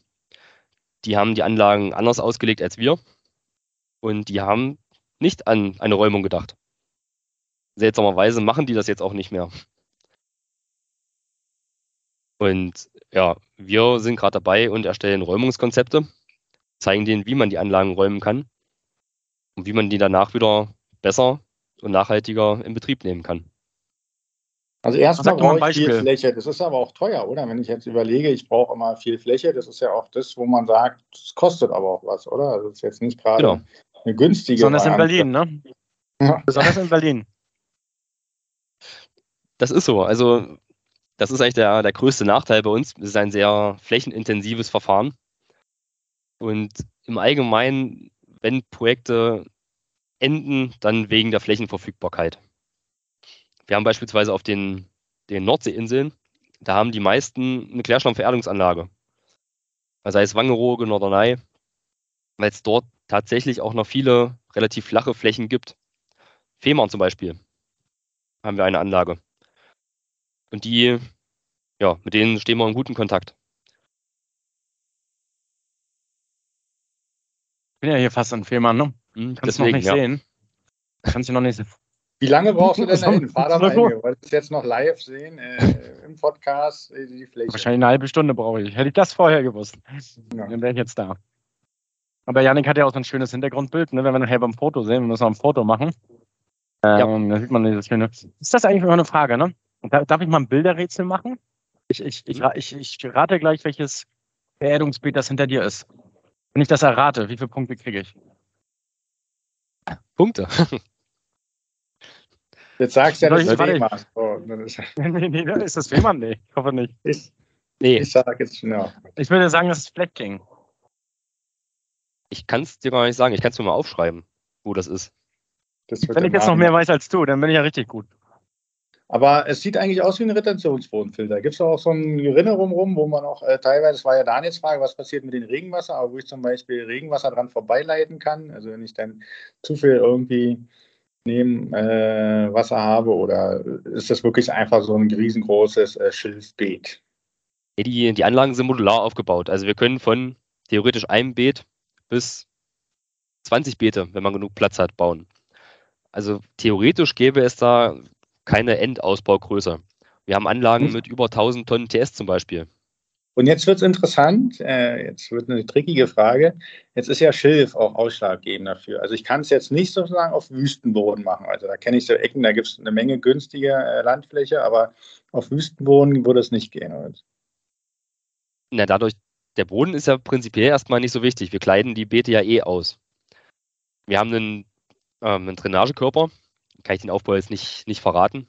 Die haben die Anlagen anders ausgelegt als wir und die haben nicht an eine Räumung gedacht. Seltsamerweise machen die das jetzt auch nicht mehr. Und ja, wir sind gerade dabei und erstellen Räumungskonzepte, zeigen denen, wie man die Anlagen räumen kann und wie man die danach wieder besser und nachhaltiger in Betrieb nehmen kann. Also erstmal brauche ich viel Beispiel. Fläche. Das ist aber auch teuer, oder? Wenn ich jetzt überlege, ich brauche immer viel Fläche, das ist ja auch das, wo man sagt, das kostet aber auch was, oder? Also das ist jetzt nicht gerade Genau. eine günstige Besonders in Variante. Berlin, ne? Ja. Besonders in Berlin. Das ist so. Also, das ist eigentlich der, der größte Nachteil bei uns. Es ist ein sehr flächenintensives Verfahren. Und im Allgemeinen, wenn Projekte enden dann wegen der Flächenverfügbarkeit. Wir haben beispielsweise auf den, den Nordseeinseln, da haben die meisten eine Klärschlammveerdungsanlage. Sei es Wangerooge, Norderney, weil es dort tatsächlich auch noch viele relativ flache Flächen gibt. Fehmarn zum Beispiel haben wir eine Anlage. Und die, ja, mit denen stehen wir in guten Kontakt. Ich bin ja hier fast in Fehmarn, ne? Hm, Kannst du noch nicht ja. sehen. Kannst du noch nicht sehen. Wie lange brauchst du denn So- dahin? Fahr da mal hin. Wir wollen es jetzt noch live sehen äh, im Podcast, äh, die Fläche. Wahrscheinlich eine halbe Stunde brauche ich. Hätte ich das vorher gewusst, Ja. dann wäre ich jetzt da. Aber Janik hat ja auch so ein schönes Hintergrundbild, ne? wenn wir nachher beim Foto sehen, wir müssen noch ein Foto machen. Ähm, Da sieht man dieses schöne. Ist das eigentlich immer eine Frage, ne? Darf ich mal ein Bilderrätsel machen? Ich, ich, ich, ich, ich rate gleich, welches Beerdungsbild das hinter dir ist. Wenn ich das errate, wie viele Punkte kriege ich? Punkte. Jetzt sagst du ja, das Thema. Dann ist, nee, nee, nee, ist das Fehmarn? Nee, ich hoffe nicht. ich, Nee, ich sag jetzt ja. Ich würde sagen, das ist Flat King. ich kann es dir gar nicht sagen. Ich kann es mir mal aufschreiben, wo das ist. Das Wenn ich jetzt noch mehr weiß als du, dann bin ich ja richtig gut. Aber es sieht eigentlich aus wie ein Retentionsbodenfilter. Gibt es auch so ein Gerinne rumrum, wo man auch äh, teilweise, das war ja Daniels Frage, was passiert mit dem Regenwasser, aber wo ich zum Beispiel Regenwasser dran vorbeileiten kann. Also wenn ich dann zu viel irgendwie neben äh, Wasser habe oder ist das wirklich einfach so ein riesengroßes äh, Schilfbeet? Die, die Anlagen sind modular aufgebaut. Also wir können von theoretisch einem Beet bis 20 Beete, wenn man genug Platz hat, bauen. Also theoretisch gäbe es da keine Endausbaugröße. Wir haben Anlagen Hm. mit über 1000 Tonnen TS zum Beispiel. Und jetzt wird es interessant, äh, jetzt wird eine trickige Frage. Jetzt ist ja Schilf auch ausschlaggebend dafür. Also ich kann es jetzt nicht sozusagen auf Wüstenboden machen. Also da kenne ich so Ecken, da gibt es eine Menge günstige äh, Landfläche, aber auf Wüstenboden würde es nicht gehen. Und Na, dadurch, der Boden ist ja prinzipiell erstmal nicht so wichtig. Wir kleiden die Beete ja eh aus. Wir haben einen, ähm, einen Drainagekörper. Kann ich den Aufbau jetzt nicht, nicht verraten.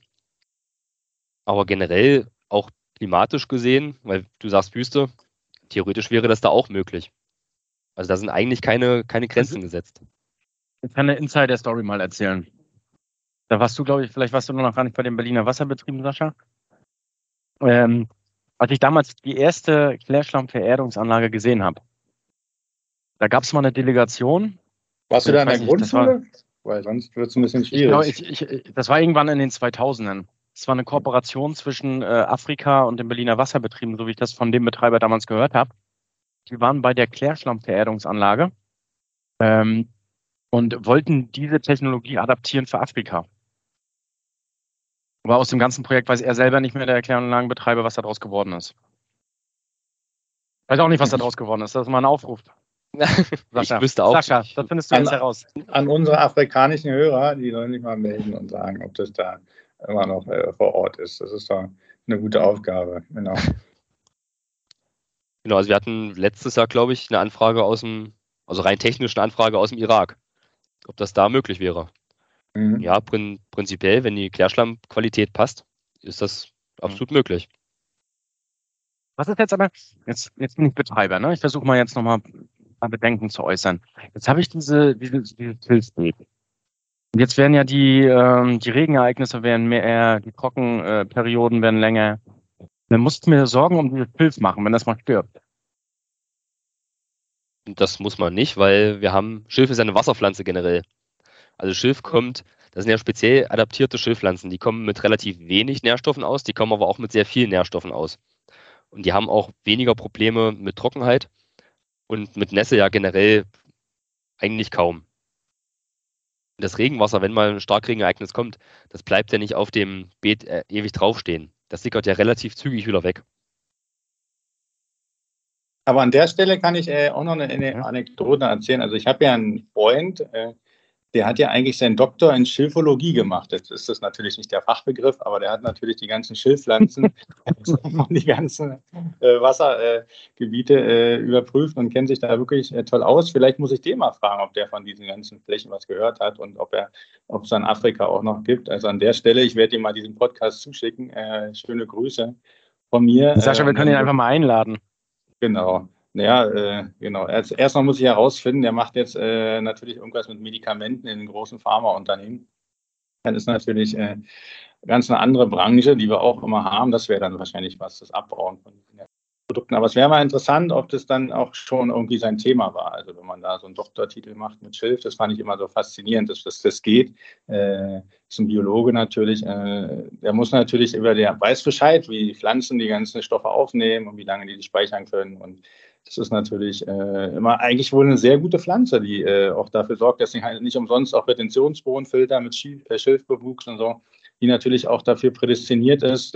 Aber generell auch klimatisch gesehen, weil du sagst Wüste, theoretisch wäre das da auch möglich. Also da sind eigentlich keine, keine Grenzen gesetzt. Ich kann eine Insider-Story mal erzählen. Da warst du, glaube ich, vielleicht warst du noch gar nicht bei den Berliner Wasserbetrieben, Sascha. Ähm, als ich damals die erste Klärschlammvererdungsanlage gesehen habe, da gab es mal eine Delegation. warst du da in Ich der Grundschule? Weil sonst wird es ein bisschen Ich glaube, schwierig. ich, ich, das war irgendwann in den 2000ern. Es war eine Kooperation zwischen äh, Afrika und den Berliner Wasserbetrieben, so wie ich das von dem Betreiber damals gehört habe. Die waren bei der Klärschlammvererdungsanlage ähm, und wollten diese Technologie adaptieren für Afrika. Aber aus dem ganzen Projekt weiß er selber nicht mehr, der Kläranlagenbetreiber, was daraus geworden ist. Weiß auch nicht, was daraus geworden ist. Das ist mal ein Aufruf. ich wüsste auch Sascha, das findest du jetzt heraus. An unsere afrikanischen Hörer, die sollen sich mal melden und sagen, ob das da immer noch äh, vor Ort ist. Das ist doch eine gute Aufgabe. Genau. Genau, also wir hatten letztes Jahr, glaube ich, eine Anfrage aus dem, also rein technisch eine Anfrage aus dem Irak, ob das da möglich wäre. Mhm. Ja, prin prinzipiell, wenn die Klärschlammqualität passt, ist das absolut möglich. Was ist jetzt aber, jetzt, jetzt bin ich Betreiber, ne? Ich versuche mal jetzt nochmal mal Bedenken zu äußern. Jetzt habe ich diese, diese, dieses Hilfsbild. Und jetzt werden ja die, ähm, die Regenereignisse werden mehr, die Trockenperioden werden länger. Dann mussten wir Sorgen um dieses Pilz machen, wenn das mal stirbt. Das muss man nicht, weil wir haben, Schilf ist eine Wasserpflanze generell. Also Schilf kommt, das sind ja speziell adaptierte Schilfpflanzen, die kommen mit relativ wenig Nährstoffen aus, die kommen aber auch mit sehr vielen Nährstoffen aus. Und die haben auch weniger Probleme mit Trockenheit und mit Nässe ja generell eigentlich kaum. Das Regenwasser, wenn mal ein Starkregenereignis kommt, das bleibt ja nicht auf dem Beet äh, ewig draufstehen. Das sickert ja relativ zügig wieder weg. Aber an der Stelle kann ich äh, auch noch eine, eine. Anekdote erzählen. Also ich habe ja einen Freund, äh, der hat ja eigentlich seinen Doktor in Schilfologie gemacht. Jetzt ist das natürlich nicht der Fachbegriff, aber der hat natürlich die ganzen Schilfpflanzen und die ganzen äh, Wassergebiete äh, überprüft und kennt sich da wirklich äh, toll aus. Vielleicht muss ich den mal fragen, ob der von diesen ganzen Flächen was gehört hat und ob er, ob es in Afrika auch noch gibt. Also an der Stelle, ich werde ihm mal diesen Podcast zuschicken. Äh, schöne Grüße von mir. Sascha, wir können ihn einfach mal einladen. Genau. Ja, äh, genau. Erst, erstmal muss ich herausfinden, der macht jetzt äh, natürlich irgendwas mit Medikamenten in den großen Pharmaunternehmen. Das ist natürlich äh, ganz eine andere Branche, die wir auch immer haben. Das wäre dann wahrscheinlich was, das Abbauen von Produkten. Aber es wäre mal interessant, ob das dann auch schon irgendwie sein Thema war. Also wenn man da so einen Doktortitel macht mit Schilf, das fand ich immer so faszinierend, dass, dass das geht. Äh, ist Biologe natürlich. Äh, der muss natürlich über der weiß Bescheid, wie Pflanzen die ganzen Stoffe aufnehmen und wie lange die die speichern können. Und das ist natürlich äh, immer eigentlich wohl eine sehr gute Pflanze, die äh, auch dafür sorgt, dass sie halt nicht umsonst auch Retentionsbodenfilter mit äh, Schilfbewuchs und so, die natürlich auch dafür prädestiniert ist,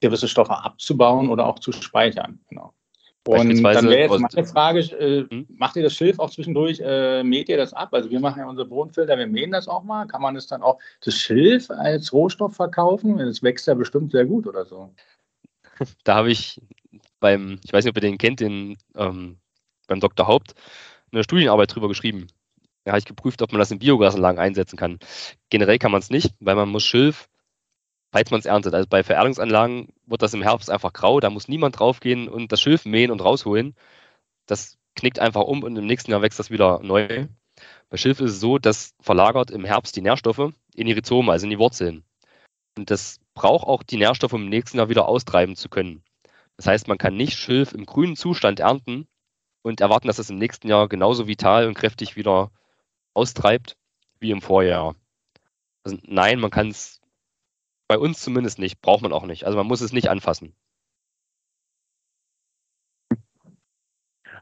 gewisse Stoffe abzubauen oder auch zu speichern. Genau. Und dann wäre jetzt meine Frage, äh, hm? macht ihr das Schilf auch zwischendurch, äh, mäht ihr das ab? Also wir machen ja unsere Bodenfilter, wir mähen das auch mal. Kann man das dann auch, das Schilf als Rohstoff verkaufen? Das wächst ja bestimmt sehr gut oder so. Da habe ich beim, ich weiß nicht, ob ihr den kennt, den ähm, beim Dr. Haupt, eine Studienarbeit drüber geschrieben. Da habe ich geprüft, ob man das in Biogasanlagen einsetzen kann. Generell kann man es nicht, weil man muss Schilf falls man es erntet. Also bei Vererdungsanlagen wird das im Herbst einfach grau, da muss niemand draufgehen und das Schilf mähen und rausholen. Das knickt einfach um und im nächsten Jahr wächst das wieder neu. Bei Schilf ist es so, das verlagert im Herbst die Nährstoffe in die Rhizome, also in die Wurzeln. Und das braucht auch die Nährstoffe, um im nächsten Jahr wieder austreiben zu können. Das heißt, man kann nicht Schilf im grünen Zustand ernten und erwarten, dass es im nächsten Jahr genauso vital und kräftig wieder austreibt wie im Vorjahr. Also nein, man kann es bei uns zumindest nicht. Braucht man auch nicht. Also man muss es nicht anfassen.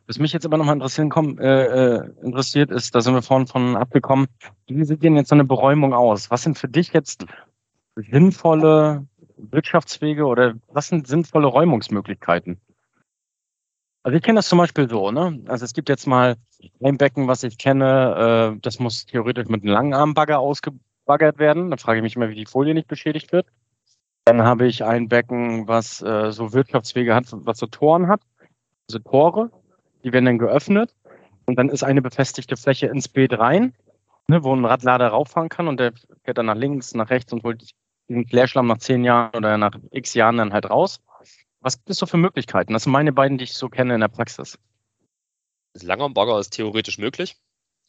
Was mich jetzt aber nochmal interessieren kommt, äh, äh, interessiert ist, da sind wir vorhin von abgekommen, wie sieht denn jetzt so eine Beräumung aus? Was sind für dich jetzt sinnvolle Wirtschaftswege oder was sind sinnvolle Räumungsmöglichkeiten? Also ich kenne das zum Beispiel so, ne? Also es gibt jetzt mal ein Becken, was ich kenne, äh, das muss theoretisch mit einem Langarmbagger ausge gebaggert werden. Da frage ich mich immer, wie die Folie nicht beschädigt wird. Dann habe ich ein Becken, was äh, so Wirtschaftswege hat, was so Toren hat, also Tore, die werden dann geöffnet und dann ist eine befestigte Fläche ins Beet rein, ne, wo ein Radlader rauffahren kann und der fährt dann nach links, nach rechts und holt diesen Klärschlamm nach zehn Jahren oder nach x Jahren dann halt raus. Was gibt es so für Möglichkeiten? Das sind meine beiden, die ich so kenne in der Praxis. Das Langarmbagger ist theoretisch möglich.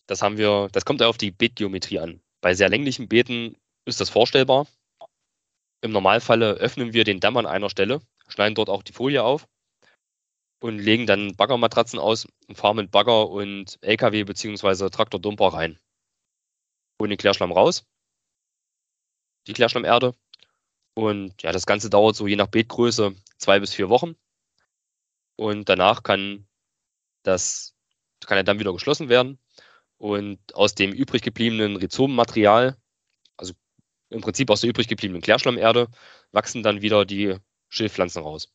Das haben wir, das kommt ja auf die Beetgeometrie an. Bei sehr länglichen Beeten ist das vorstellbar. Im Normalfall öffnen wir den Damm an einer Stelle, schneiden dort auch die Folie auf und legen dann Baggermatratzen aus und fahren mit Bagger und LKW bzw. Traktordumper rein. Den Klärschlamm raus, die Klärschlammerde. Und ja, das Ganze dauert so je nach Beetgröße zwei bis vier Wochen. Und danach kann das kann er dann wieder geschlossen werden. Und aus dem übrig gebliebenen Rhizomenmaterial, also im Prinzip aus der übrig gebliebenen Klärschlammerde, wachsen dann wieder die Schilfpflanzen raus.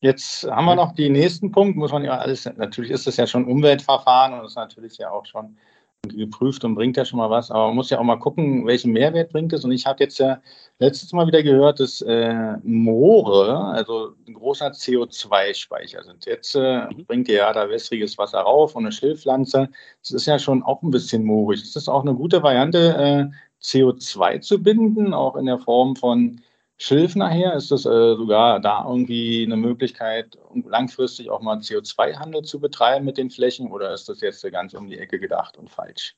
Jetzt haben wir noch den nächsten Punkt, muss man ja alles, natürlich ist das ja schon Umweltverfahren und ist natürlich ja auch schon geprüft und bringt ja schon mal was. Aber man muss ja auch mal gucken, welchen Mehrwert bringt es. Und ich habe jetzt ja letztes Mal wieder gehört, dass äh, Moore, also ein großer CO2-Speicher sind. Jetzt äh, mhm. bringt ihr ja da wässriges Wasser rauf und eine Schilfpflanze. Das ist ja schon auch ein bisschen moorig. Ist das auch eine gute Variante, äh, CO2 zu binden, auch in der Form von Schilf nachher? Ist das äh, sogar da irgendwie eine Möglichkeit, langfristig auch mal CO2-Handel zu betreiben mit den Flächen oder ist das jetzt ganz um die Ecke gedacht und falsch?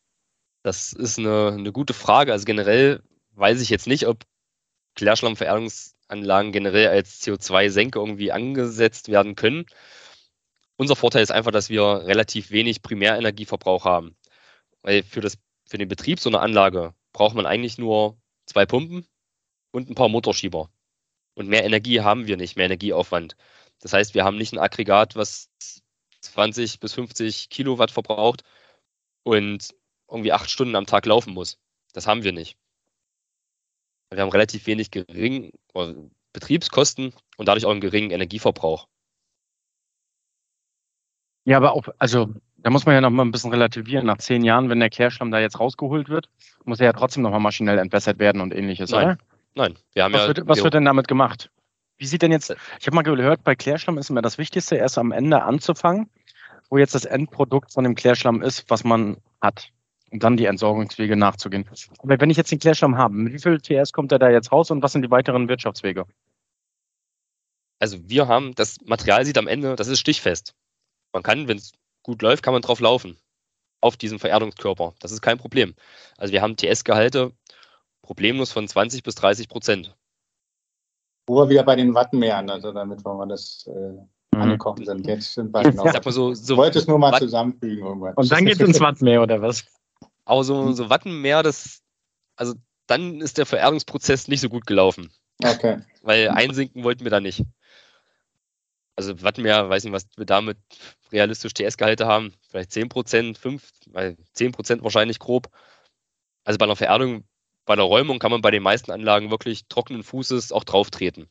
Das ist eine, eine gute Frage. Also generell weiß ich jetzt nicht, ob Klärschlammvererbungsanlagen generell als CO2-Senke irgendwie angesetzt werden können. Unser Vorteil ist einfach, dass wir relativ wenig Primärenergieverbrauch haben. Weil für, das, für den Betrieb so einer Anlage braucht man eigentlich nur zwei Pumpen und ein paar Motorschieber. Und mehr Energie haben wir nicht, mehr Energieaufwand. Das heißt, wir haben nicht ein Aggregat, was 20 bis 50 Kilowatt verbraucht und irgendwie acht Stunden am Tag laufen muss. Das haben wir nicht. Wir haben relativ wenig gering Betriebskosten und dadurch auch einen geringen Energieverbrauch. Ja, aber auch, also da muss man ja noch mal ein bisschen relativieren. Nach zehn Jahren, wenn der Klärschlamm da jetzt rausgeholt wird, muss er ja trotzdem noch mal maschinell entwässert werden und ähnliches, Nein. oder? Nein, wir haben was ja. Wird, was wird denn damit gemacht? Wie sieht denn jetzt, ich habe mal gehört, bei Klärschlamm ist immer das Wichtigste, erst am Ende anzufangen, wo jetzt das Endprodukt von dem Klärschlamm ist, was man hat. Und dann die Entsorgungswege nachzugehen. Aber wenn ich jetzt den Klärschlamm habe, mit wie viel TS kommt er da jetzt raus und was sind die weiteren Wirtschaftswege? Also wir haben, das Material sieht am Ende, das ist stichfest. Man kann, wenn es gut läuft, kann man drauf laufen. Auf diesem Vererdungskörper. Das ist kein Problem. Also wir haben TS-Gehalte problemlos von 20 bis 30 Prozent. Wo wir wieder bei den Wattenmeeren, also damit wir mal das äh, mhm. angekommen sind. Jetzt sind wir genau. Sag mal so, so ich wollte es nur mal Watt zusammenfügen. Irgendwann. Und dann geht es ins Wattenmeer, oder was? Aber so, so Wattenmeer, das, also dann ist der Vererdungsprozess nicht so gut gelaufen. Okay. Weil einsinken wollten wir da nicht. Also Wattenmeer, weiß nicht, was wir damit realistisch TS-Gehalte haben. Vielleicht 10 Prozent, 5, 10 Prozent wahrscheinlich grob. Also bei einer Vererdung bei der Räumung kann man bei den meisten Anlagen wirklich trockenen Fußes auch drauf treten.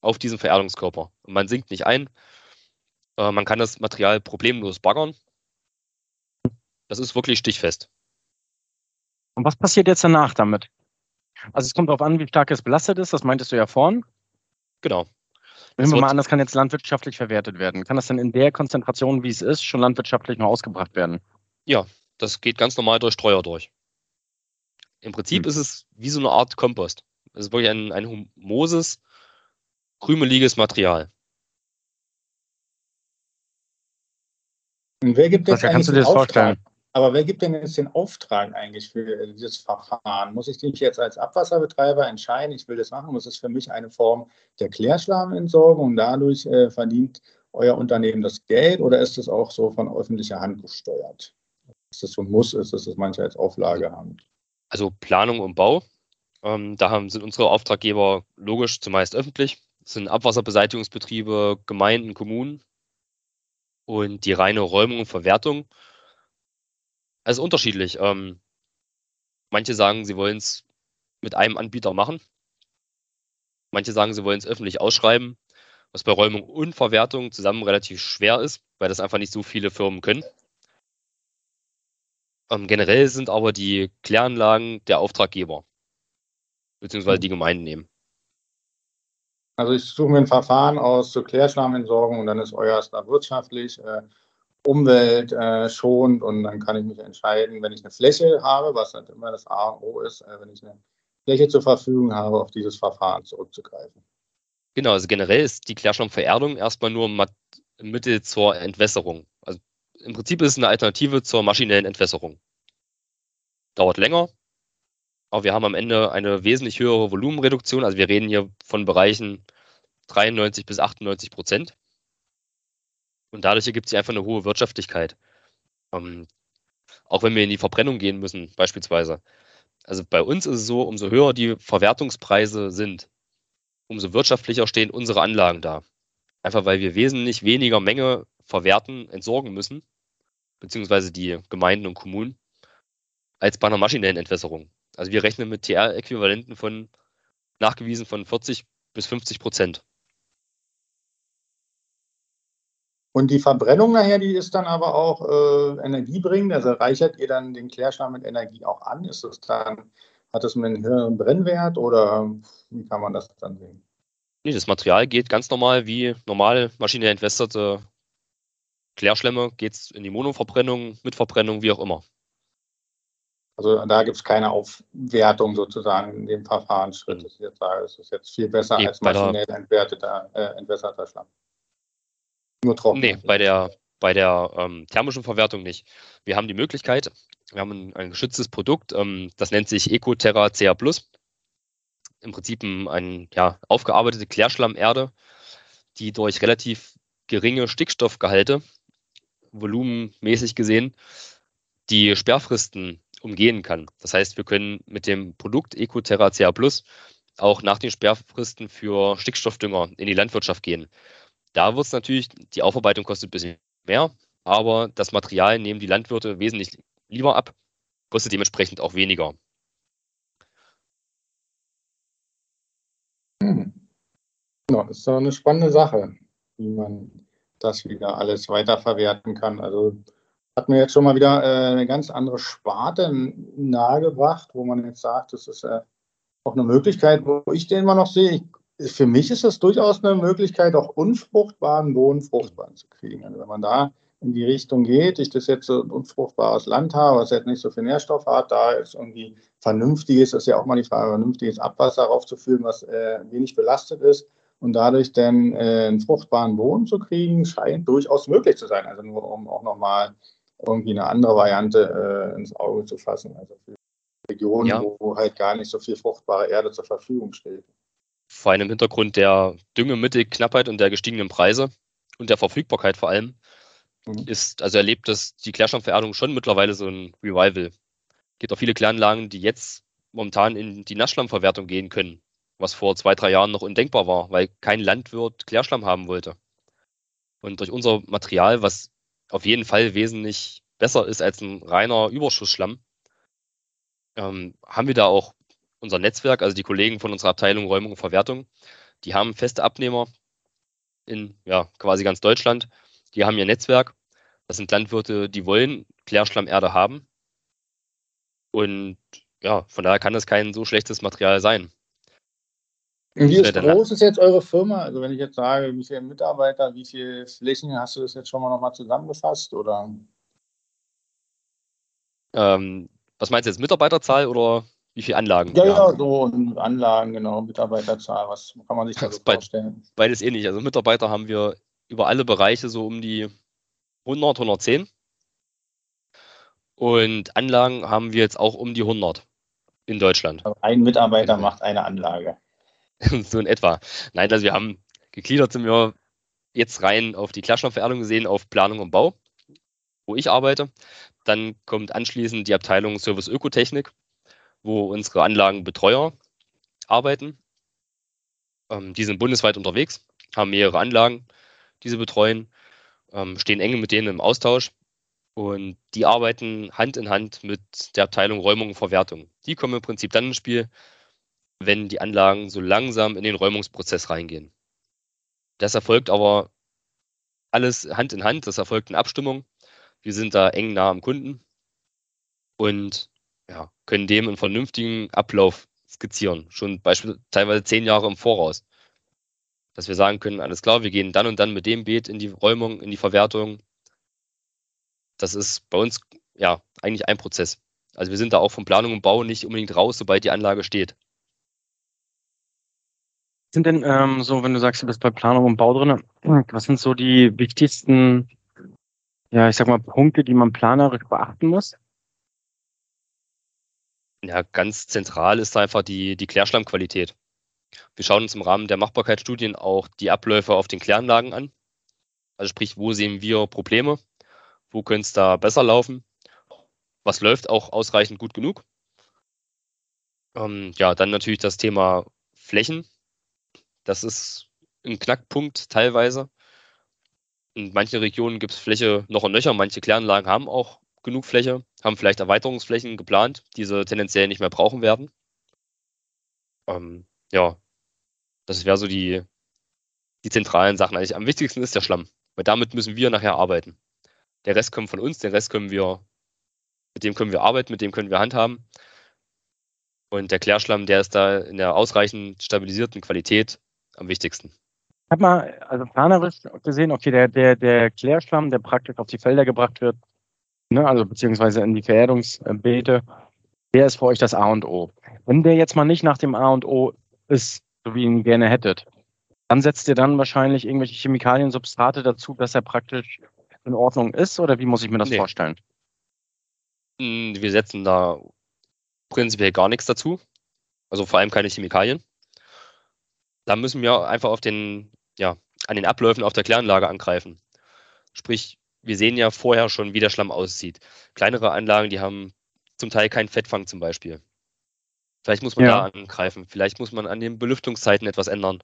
Auf diesen Vererdungskörper. Und man sinkt nicht ein. Äh, man kann das Material problemlos baggern. Das ist wirklich stichfest. Und was passiert jetzt danach damit? Also es kommt darauf an, wie stark es belastet ist, das meintest du ja vorhin. Genau. Nehmen wir mal an, das kann jetzt landwirtschaftlich verwertet werden. Kann das dann in der Konzentration, wie es ist, schon landwirtschaftlich noch ausgebracht werden? Ja, das geht ganz normal durch Streuer durch. Im Prinzip hm. ist es wie so eine Art Kompost. Es ist wirklich ein, ein humoses, krümeliges Material. Und wer gibt jetzt Was, kannst du dir das vorstellen? Aber wer gibt denn jetzt den Auftrag eigentlich für dieses Verfahren? Muss ich mich jetzt als Abwasserbetreiber entscheiden, ich will das machen? Das ist für mich eine Form der Klärschlamentsorgung und dadurch äh, verdient euer Unternehmen das Geld oder ist es auch so von öffentlicher Hand gesteuert? Ist das so ein Muss ist, dass das manche als Auflage haben? Also Planung und Bau. Ähm, da haben, sind unsere Auftraggeber logisch zumeist öffentlich. Das sind Abwasserbeseitigungsbetriebe, Gemeinden, Kommunen. Und die reine Räumung und Verwertung. Also unterschiedlich. Ähm, manche sagen, sie wollen es mit einem Anbieter machen. Manche sagen, sie wollen es öffentlich ausschreiben, was bei Räumung und Verwertung zusammen relativ schwer ist, weil das einfach nicht so viele Firmen können. Ähm, generell sind aber die Kläranlagen der Auftraggeber, beziehungsweise hm. die Gemeinden nehmen. Also ich suche mir ein Verfahren aus zur Klärschlamentsorgung und dann ist euer da wirtschaftlich, äh, umweltschonend äh, und dann kann ich mich entscheiden, wenn ich eine Fläche habe, was halt immer das A und O ist, äh, wenn ich eine Fläche zur Verfügung habe, auf dieses Verfahren zurückzugreifen. Genau, also generell ist die Klärschlammvererdung erstmal nur ein Mittel zur Entwässerung. Im Prinzip ist es eine Alternative zur maschinellen Entwässerung. Dauert länger, aber wir haben am Ende eine wesentlich höhere Volumenreduktion. Also wir reden hier von Bereichen 93 bis 98 Prozent. Und dadurch ergibt sich einfach eine hohe Wirtschaftlichkeit. Ähm, auch wenn wir in die Verbrennung gehen müssen, beispielsweise. Also bei uns ist es so, umso höher die Verwertungspreise sind, umso wirtschaftlicher stehen unsere Anlagen da. Einfach weil wir wesentlich weniger Menge verwerten, entsorgen müssen, beziehungsweise die Gemeinden und Kommunen, als bei einer maschinellen Entwässerung. Also wir rechnen mit TR-Äquivalenten von nachgewiesen von 40 bis 50 Prozent. Und die Verbrennung nachher, die ist dann aber auch äh, energiebringend. Also reichert ihr dann den Klärschlamm mit Energie auch an? Ist es dann, hat es einen höheren Brennwert oder wie kann man das dann sehen? Nee, das Material geht ganz normal wie normal maschinell entwässerte Klärschlämme, geht es in die Monoverbrennung, mit Verbrennung, wie auch immer. Also da gibt es keine Aufwertung sozusagen in dem Verfahrensschritt. Ich sage, es ist jetzt viel besser nee, als maschinell entwerteter, äh, entwässerter Schlamm. Nur trocken. Nee, bei der, bei der ähm, thermischen Verwertung nicht. Wir haben die Möglichkeit, wir haben ein, ein geschütztes Produkt, ähm, das nennt sich Ecoterra CA Plus. Im Prinzip ein, ein ja, aufgearbeitete Klärschlammerde, die durch relativ geringe Stickstoffgehalte, volumenmäßig gesehen, die Sperrfristen umgehen kann. Das heißt, wir können mit dem Produkt Ecoterra CA Plus auch nach den Sperrfristen für Stickstoffdünger in die Landwirtschaft gehen. Da wird es natürlich, die Aufarbeitung kostet ein bisschen mehr, aber das Material nehmen die Landwirte wesentlich lieber ab, kostet dementsprechend auch weniger. Hm. Ja, ist doch eine spannende Sache, wie man das wieder alles weiterverwerten kann. Also hat mir jetzt schon mal wieder äh, eine ganz andere Sparte nahegebracht, wo man jetzt sagt, das ist äh, auch eine Möglichkeit, wo ich den immer noch sehe. Ich für mich ist das durchaus eine Möglichkeit, auch unfruchtbaren Boden fruchtbar zu kriegen. Also wenn man da in die Richtung geht, ich das jetzt so ein unfruchtbares Land habe, was jetzt nicht so viel Nährstoff hat, da ist irgendwie vernünftiges, das ist ja auch mal die Frage, vernünftiges Abwasser raufzuführen, was äh, wenig belastet ist und dadurch dann äh, einen fruchtbaren Boden zu kriegen, scheint durchaus möglich zu sein. Also nur um auch nochmal irgendwie eine andere Variante äh, ins Auge zu fassen. Also für Regionen, ja. wo halt gar nicht so viel fruchtbare Erde zur Verfügung steht. Vor einem Hintergrund der Düngemittelknappheit und der gestiegenen Preise und der Verfügbarkeit vor allem, mhm. ist, also erlebt das die Klärschlammvererdung schon mittlerweile so ein Revival. Es gibt auch viele Kläranlagen, die jetzt momentan in die Nassschlammverwertung gehen können, was vor zwei, drei Jahren noch undenkbar war, weil kein Landwirt Klärschlamm haben wollte. Und durch unser Material, was auf jeden Fall wesentlich besser ist als ein reiner Überschussschlamm, ähm, haben wir da auch unser Netzwerk, also die Kollegen von unserer Abteilung Räumung und Verwertung, die haben feste Abnehmer in ja, quasi ganz Deutschland. Die haben ihr Netzwerk. Das sind Landwirte, die wollen Klärschlammerde haben. Und ja, von daher kann das kein so schlechtes Material sein. Wie ist groß ist jetzt eure Firma? Also wenn ich jetzt sage, wie viele Mitarbeiter, wie viele Flächen, hast du das jetzt schon mal nochmal zusammengefasst? Oder? Ähm, was meinst du jetzt, Mitarbeiterzahl oder wie viele Anlagen? Ja, ja, so Anlagen, genau, Mitarbeiterzahl, was kann man sich da so vorstellen? Beides ähnlich. Also Mitarbeiter haben wir über alle Bereiche so um die 100, 110. Und Anlagen haben wir jetzt auch um die 100 in Deutschland. Also ein Mitarbeiter genau. macht eine Anlage. so in etwa. Nein, also wir haben gegliedert sind wir jetzt rein auf die Klärstoffvererdung gesehen, auf Planung und Bau, wo ich arbeite. Dann kommt anschließend die Abteilung Service Ökotechnik, wo unsere Anlagenbetreuer arbeiten. Ähm, die sind bundesweit unterwegs, haben mehrere Anlagen, die sie betreuen, ähm, stehen eng mit denen im Austausch und die arbeiten Hand in Hand mit der Abteilung Räumung und Verwertung. Die kommen im Prinzip dann ins Spiel, wenn die Anlagen so langsam in den Räumungsprozess reingehen. Das erfolgt aber alles Hand in Hand, das erfolgt in Abstimmung. Wir sind da eng nah am Kunden und ja, können dem einen vernünftigen Ablauf skizzieren, schon beispielsweise teilweise zehn Jahre im Voraus. Dass wir sagen können, alles klar, wir gehen dann und dann mit dem Beet in die Räumung, in die Verwertung. Das ist bei uns ja eigentlich ein Prozess. Also wir sind da auch von Planung und Bau nicht unbedingt raus, sobald die Anlage steht. Sind denn ähm, so, wenn du sagst, du bist bei Planung und Bau drin, was sind so die wichtigsten, ja, ich sag mal, Punkte, die man planerisch beachten muss? Ja, ganz zentral ist einfach die, die Klärschlammqualität. Wir schauen uns im Rahmen der Machbarkeitsstudien auch die Abläufe auf den Kläranlagen an. Also sprich, wo sehen wir Probleme? Wo könnte es da besser laufen? Was läuft auch ausreichend gut genug? Ähm, ja, dann natürlich das Thema Flächen. Das ist ein Knackpunkt teilweise. In manchen Regionen gibt es Fläche noch und nöcher. Manche Kläranlagen haben auch genug Fläche, haben vielleicht Erweiterungsflächen geplant, die sie tendenziell nicht mehr brauchen werden. Ähm, ja, das wäre so die, die zentralen Sachen. Also am wichtigsten ist der Schlamm, weil damit müssen wir nachher arbeiten. Der Rest kommt von uns, den Rest können wir, mit dem können wir arbeiten, mit dem können wir handhaben. Und der Klärschlamm, der ist da in der ausreichend stabilisierten Qualität am wichtigsten. Ich habe mal, also planerisch gesehen, okay, der, der, der Klärschlamm, der praktisch auf die Felder gebracht wird, ne, also beziehungsweise in die Vererdungsbeete, der ist für euch das A und O. Wenn der jetzt mal nicht nach dem A und O ist, so wie ihr ihn gerne hättet, dann setzt ihr dann wahrscheinlich irgendwelche Chemikalien, Substrate dazu, dass er praktisch in Ordnung ist, oder wie muss ich mir das nee. vorstellen? Hm, wir setzen da prinzipiell gar nichts dazu. Also vor allem keine Chemikalien. Da müssen wir einfach auf den, ja, an den Abläufen auf der Kläranlage angreifen. Sprich, wir sehen ja vorher schon, wie der Schlamm aussieht. Kleinere Anlagen, die haben zum Teil keinen Fettfang zum Beispiel. Vielleicht muss man ja. da angreifen. Vielleicht muss man an den Belüftungszeiten etwas ändern.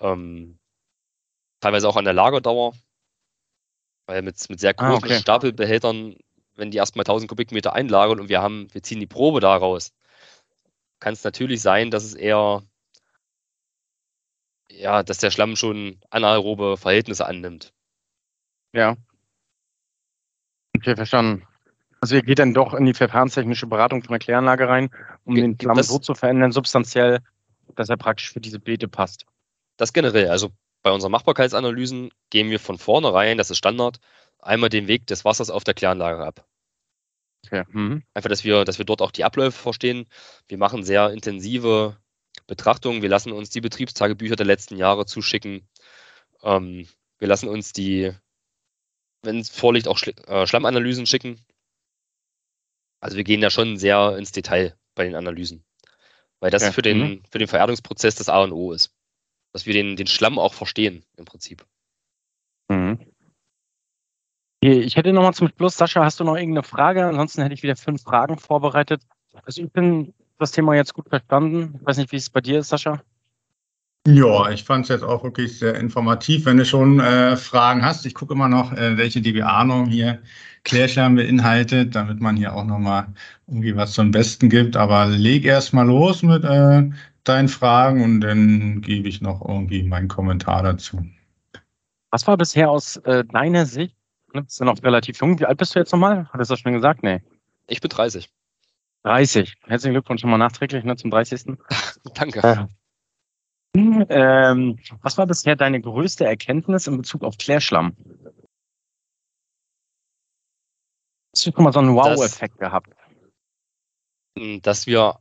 Ähm, teilweise auch an der Lagerdauer. Weil mit, mit sehr ah, großen ah, okay. Stapelbehältern, wenn die erstmal 1000 Kubikmeter einlagern und wir haben, wir ziehen die Probe daraus, kann es natürlich sein, dass es eher, ja, dass der Schlamm schon anaerobe Verhältnisse annimmt. Ja. Okay, verstanden. Also ihr geht dann doch in die verfahrenstechnische Beratung von der Kläranlage rein, um okay, den Flammen so zu verändern, substanziell, dass er praktisch für diese Beete passt. Das generell. Also bei unseren Machbarkeitsanalysen gehen wir von vornherein, das ist Standard, einmal den Weg des Wassers auf der Kläranlage ab. Okay. Mhm. Einfach, dass wir, dass wir dort auch die Abläufe verstehen. Wir machen sehr intensive Betrachtung. Wir lassen uns die Betriebstagebücher der letzten Jahre zuschicken. Ähm, wir lassen uns die, wenn es vorliegt, auch Schl äh, Schlammanalysen schicken. Also wir gehen ja schon sehr ins Detail bei den Analysen. Weil das ja. für, den, mhm. für den Vererbungsprozess das A und O ist. Dass wir den, den Schlamm auch verstehen, im Prinzip. Mhm. Ich hätte nochmal zum Schluss, Sascha, hast du noch irgendeine Frage? Ansonsten hätte ich wieder fünf Fragen vorbereitet. Also ich bin das Thema jetzt gut verstanden. Ich weiß nicht, wie es bei dir ist, Sascha. Ja, ich fand es jetzt auch wirklich sehr informativ. Wenn du schon äh, Fragen hast, ich gucke immer noch, äh, welche DBA-Norm hier Klärschlamm beinhaltet, damit man hier auch nochmal irgendwie was zum Besten gibt. Aber leg erst mal los mit äh, deinen Fragen und dann gebe ich noch irgendwie meinen Kommentar dazu. Was war bisher aus äh, deiner Sicht Du bist ja noch relativ jung. Wie alt bist du jetzt nochmal? Hattest du das schon gesagt? Nee. Ich bin 30. 30. Herzlichen Glückwunsch schon mal nachträglich ne, zum 30. Danke. Ähm, was war bisher deine größte Erkenntnis in Bezug auf Klärschlamm? Hast du schon mal so einen Wow-Effekt gehabt? Dass wir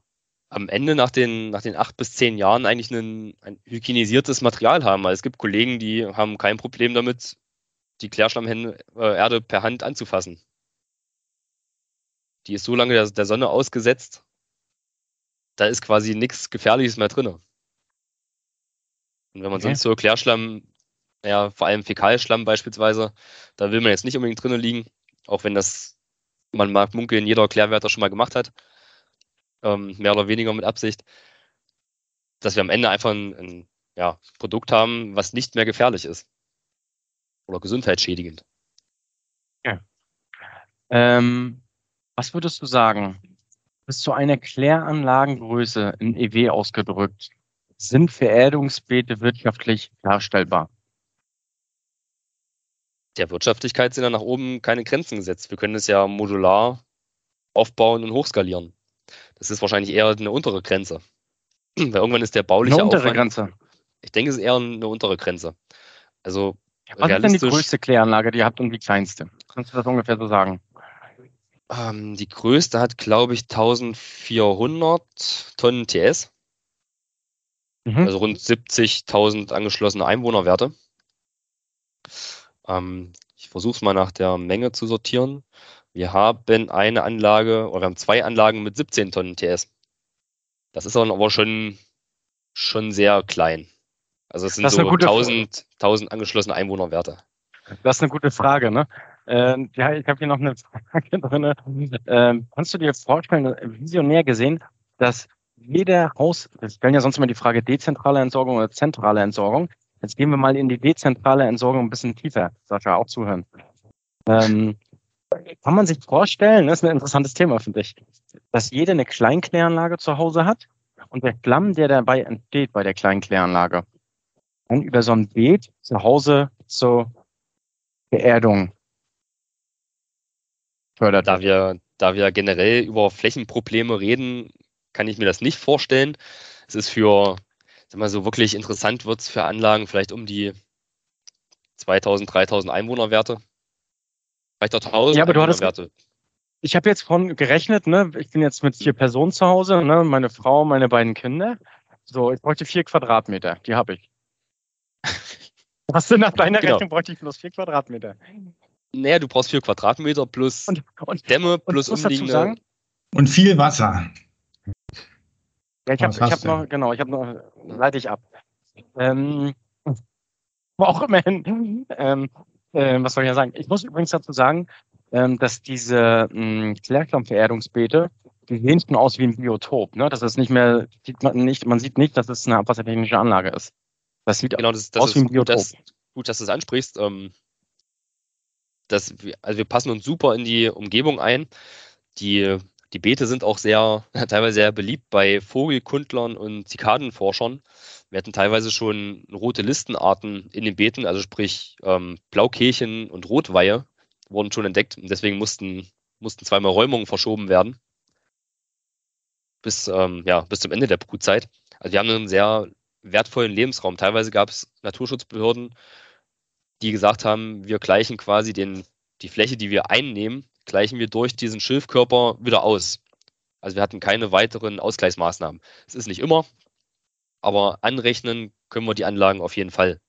am Ende nach den, nach den acht bis zehn Jahren eigentlich ein, ein hygienisiertes Material haben. Weil es gibt Kollegen, die haben kein Problem damit, die Klärschlammerde per Hand anzufassen. Die ist so lange der, der Sonne ausgesetzt, da ist quasi nichts Gefährliches mehr drin. Und wenn man okay. sonst so Klärschlamm, ja, vor allem Fäkalschlamm beispielsweise, da will man jetzt nicht unbedingt drinnen liegen, auch wenn das, man mag munkeln, jeder Klärwärter schon mal gemacht hat, ähm, mehr oder weniger mit Absicht, dass wir am Ende einfach ein, ein ja, Produkt haben, was nicht mehr gefährlich ist oder gesundheitsschädigend. Ja. Ähm, was würdest du sagen? Bis zu einer Kläranlagengröße in EW ausgedrückt sind Vererdungsbeete wirtschaftlich darstellbar? Der Wirtschaftlichkeit sind ja nach oben keine Grenzen gesetzt. Wir können es ja modular aufbauen und hochskalieren. Das ist wahrscheinlich eher eine untere Grenze. Weil irgendwann ist der bauliche eine untere Aufwand, Grenze. Ich denke, es ist eher eine untere Grenze. Also was ist denn die größte Kläranlage, die ihr habt und die kleinste? Kannst du das ungefähr so sagen? Ähm, die größte hat, glaube ich, 1400 Tonnen TS. Mhm. Also rund 70.000 angeschlossene Einwohnerwerte. Ähm, ich versuche es mal nach der Menge zu sortieren. Wir haben eine Anlage, oder wir haben zwei Anlagen mit 17 Tonnen TS. Das ist aber schon, schon sehr klein. Also es sind so 1000, 1000 angeschlossene Einwohnerwerte. Das ist eine gute Frage, ne? Äh, ja, ich habe hier noch eine Frage drin. Äh, kannst du dir vorstellen, visionär gesehen, dass jeder Haus, wir stellen ja sonst immer die Frage dezentrale Entsorgung oder zentrale Entsorgung. Jetzt gehen wir mal in die dezentrale Entsorgung ein bisschen tiefer. Sascha, auch zuhören. Ähm, kann man sich vorstellen, das ist ein interessantes Thema, finde ich, dass jeder eine Kleinkläranlage zu Hause hat und der Klamm, der dabei entsteht bei der Kleinkläranlage, dann über so ein Beet zu Hause zur Beerdung fördert. Da wir, da wir generell über Flächenprobleme reden, kann ich mir das nicht vorstellen. Es ist für, sag mal so wirklich interessant wird es für Anlagen vielleicht um die 2000, 3000 Einwohnerwerte. Vielleicht auch 1000 ja, aber du hattest, ich habe jetzt von gerechnet, ne? Ich bin jetzt mit vier Personen zu Hause, ne? Meine Frau, meine beiden Kinder. So, ich bräuchte vier Quadratmeter. Die habe ich. Was denn nach deiner genau. Rechnung bräuchte ich plus vier Quadratmeter? Naja, du brauchst vier Quadratmeter plus und, und, Dämme plus und, umliegende. Sagen, und viel Wasser. Ja, ich habe hab noch, genau, ich habe noch, leite ich ab. Ähm, auch immerhin, ähm, äh, was soll ich ja sagen? Ich muss übrigens dazu sagen, ähm, dass diese ähm, Klärklammverehrungsbeete, die sehen schon aus wie ein Biotop. Ne? Das ist nicht mehr, sieht man nicht, man sieht nicht, dass es eine abwassertechnische Anlage ist. Das sieht genau, das, das aus wie ein Biotop. Das, gut, dass du es ansprichst. Ähm, das, also wir passen uns super in die Umgebung ein. Die, die Beete sind auch sehr, teilweise sehr beliebt bei Vogelkundlern und Zikadenforschern. Wir hatten teilweise schon rote Listenarten in den Beeten, also sprich ähm, Blaukehlchen und Rotweihe wurden schon entdeckt und deswegen mussten, mussten zweimal Räumungen verschoben werden. Bis, ähm, ja, bis zum Ende der Brutzeit. Also wir haben einen sehr wertvollen Lebensraum. Teilweise gab es Naturschutzbehörden, die gesagt haben, wir gleichen quasi den, die Fläche, die wir einnehmen, gleichen wir durch diesen Schilfkörper wieder aus. Also wir hatten keine weiteren Ausgleichsmaßnahmen. Es ist nicht immer. aber anrechnen können wir die Anlagen auf jeden Fall.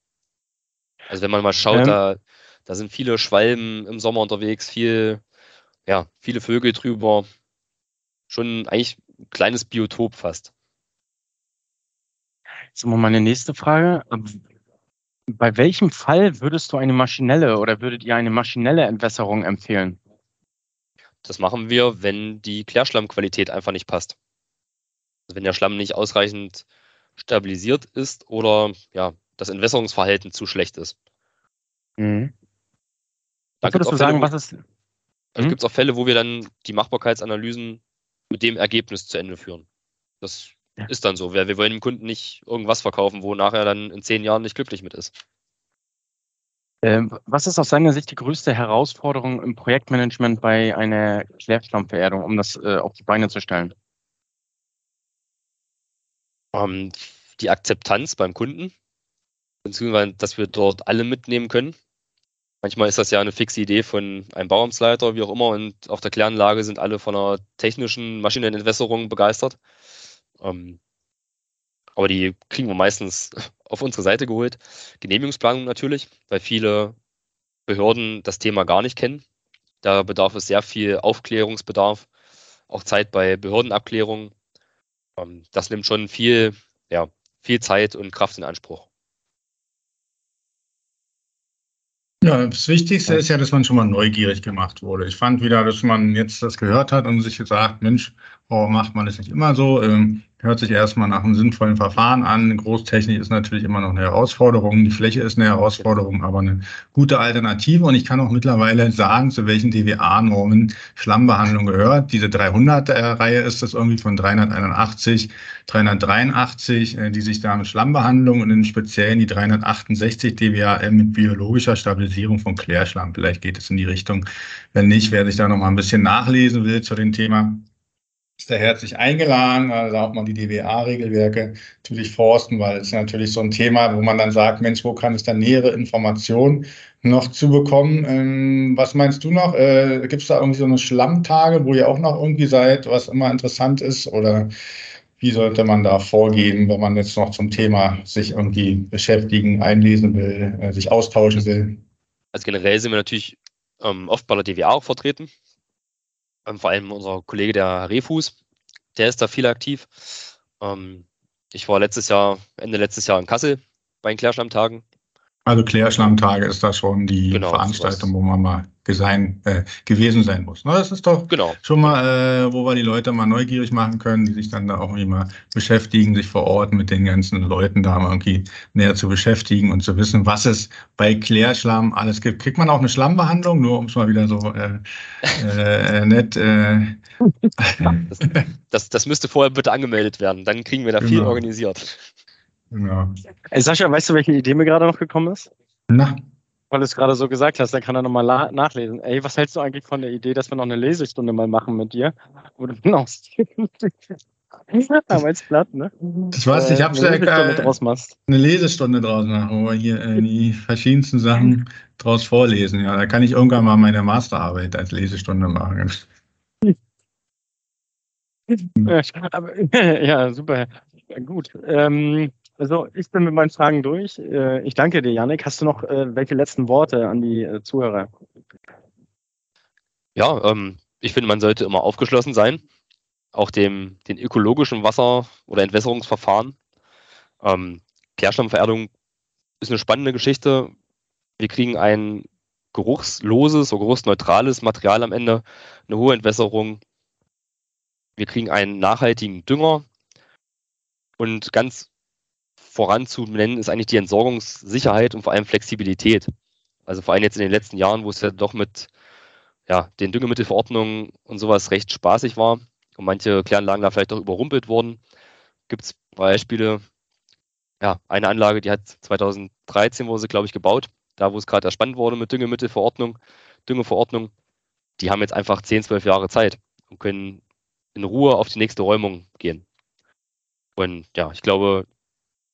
Also wenn man mal schaut, ähm. da, da sind viele Schwalben im Sommer unterwegs, viel, ja, viele Vögel drüber. Schon eigentlich ein kleines Biotop fast. Jetzt mal meine nächste Frage. Bei welchem Fall würdest du eine maschinelle oder würdet ihr eine maschinelle Entwässerung empfehlen? Das machen wir, wenn die Klärschlammqualität einfach nicht passt. Also wenn der Schlamm nicht ausreichend stabilisiert ist oder ja, das Entwässerungsverhalten zu schlecht ist. Mhm. Dann würdest du sagen, was ist. Also mhm. gibt es auch Fälle, wo wir dann die Machbarkeitsanalysen mit dem Ergebnis zu Ende führen. Das. Ist dann so. Wir, wir wollen dem Kunden nicht irgendwas verkaufen, wo nachher dann in zehn Jahren nicht glücklich mit ist. Ähm, was ist aus seiner Sicht die größte Herausforderung im Projektmanagement bei einer Klärschlammverehrung, um das äh, auf die Beine zu stellen? Ähm, die Akzeptanz beim Kunden, beziehungsweise dass wir dort alle mitnehmen können. Manchmal ist das ja eine fixe Idee von einem Bauamtsleiter, wie auch immer, und auf der Kläranlage sind alle von einer technischen Maschinenentwässerung begeistert. Ähm, aber die kriegen wir meistens auf unsere Seite geholt. Genehmigungsplanung natürlich, weil viele Behörden das Thema gar nicht kennen. Da bedarf es sehr viel Aufklärungsbedarf, auch Zeit bei Behördenabklärungen. Ähm, das nimmt schon viel, ja, viel Zeit und Kraft in Anspruch. Ja, das Wichtigste ist ja, dass man schon mal neugierig gemacht wurde. Ich fand wieder, dass man jetzt das gehört hat und sich gesagt, Mensch, warum macht man das nicht immer so? Ähm, hört sich erstmal nach einem sinnvollen Verfahren an. Großtechnik ist natürlich immer noch eine Herausforderung. Die Fläche ist eine Herausforderung, aber eine gute Alternative. Und ich kann auch mittlerweile sagen, zu welchen DWA-Normen Schlammbehandlung gehört. Diese 300-Reihe ist das irgendwie von 381, 383, äh, die sich da mit Schlammbehandlung und in Speziellen die 368 DWAM mit biologischer Stabilisierung von Klärschlamm. Vielleicht geht es in die Richtung. Wenn nicht, wer sich da noch mal ein bisschen nachlesen will zu dem Thema, ist der herzlich eingeladen. Da auch mal die DWA-Regelwerke natürlich forsten, weil es natürlich so ein Thema, wo man dann sagt, Mensch, wo kann es dann nähere Informationen noch zu bekommen? Ähm, was meinst du noch? Äh, Gibt es da irgendwie so eine Schlammtage, wo ihr auch noch irgendwie seid, was immer interessant ist? Oder wie sollte man da vorgehen, wenn man jetzt noch zum Thema sich irgendwie beschäftigen, einlesen will, äh, sich austauschen will? Also generell sind wir natürlich ähm, oft bei der DWA auch vertreten. Vor allem unser Kollege, der Refus, der ist da viel aktiv. Ähm, ich war letztes Jahr, Ende letztes Jahr in Kassel bei den Klärschlammtagen. Also Klärschlammtage ist da schon die genau, Veranstaltung, sowas. wo man mal sein, äh, gewesen sein muss. Ne? Das ist doch genau. schon mal, äh, wo wir die Leute mal neugierig machen können, die sich dann da auch immer beschäftigen, sich vor Ort mit den ganzen Leuten da mal irgendwie näher zu beschäftigen und zu wissen, was es bei Klärschlamm alles gibt. Kriegt man auch eine Schlammbehandlung, nur um es mal wieder so äh, äh, nett. Äh, das, das, das, müsste vorher bitte angemeldet werden, dann kriegen wir da genau. viel organisiert. Genau. Ey, Sascha, weißt du, welche Idee mir gerade noch gekommen ist? Na weil du es gerade so gesagt hast, dann kann er nochmal nachlesen. Ey, was hältst du eigentlich von der Idee, dass wir noch eine Lesestunde mal machen mit dir? Wo du genau Arbeitsblatt, ne? Ich weiß, ich habe äh, eine Lesestunde äh, draus machst. Eine Lesestunde draus machen, wo wir hier äh, die verschiedensten Sachen draus vorlesen. Ja, da kann ich irgendwann mal meine Masterarbeit als Lesestunde machen. ja, aber, ja super. Gut. Ähm, also ich bin mit meinen Fragen durch. Äh, ich danke dir, Janik. Hast du noch äh, welche letzten Worte an die äh, Zuhörer? Ja, ähm, ich finde, man sollte immer aufgeschlossen sein, auch dem den ökologischen Wasser- oder Entwässerungsverfahren. Ähm, Klärschlammvererdung ist eine spannende Geschichte. Wir kriegen ein geruchsloses oder geruchsneutrales Material am Ende, eine hohe Entwässerung. Wir kriegen einen nachhaltigen Dünger und ganz voranzunennen, ist eigentlich die Entsorgungssicherheit und vor allem Flexibilität. Also vor allem jetzt in den letzten Jahren, wo es ja doch mit ja, den Düngemittelverordnungen und sowas recht spaßig war und manche Kläranlagen da vielleicht auch überrumpelt wurden, gibt es Beispiele. Ja, eine Anlage, die hat 2013 wurde sie, glaube ich, gebaut, da wo es gerade erspannt wurde mit Düngemittelverordnung, Düngeverordnung. Die haben jetzt einfach 10, 12 Jahre Zeit und können in Ruhe auf die nächste Räumung gehen. Und ja, ich glaube,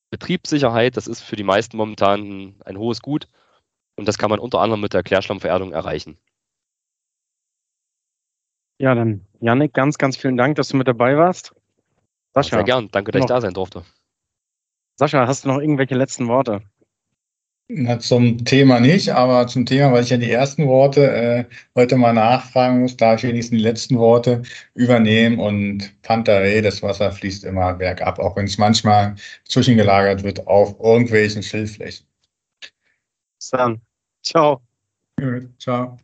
Betriebssicherheit, das ist für die meisten momentan ein, ein hohes Gut. Und das kann man unter anderem mit der Klärschlammvererdung erreichen. Ja, dann Janik, ganz, ganz vielen Dank, dass du mit dabei warst. Sascha, Sehr gern. Danke, dass ich da sein durfte. Sascha, hast du noch irgendwelche letzten Worte? Na, zum Thema nicht, aber zum Thema, weil ich ja die ersten Worte äh, heute mal nachfragen muss, darf ich wenigstens die letzten Worte übernehmen und Pantarei, das Wasser fließt immer bergab, auch wenn es manchmal zwischengelagert wird auf irgendwelchen Schilfflächen. Bis dann. Ciao. Gut, ciao.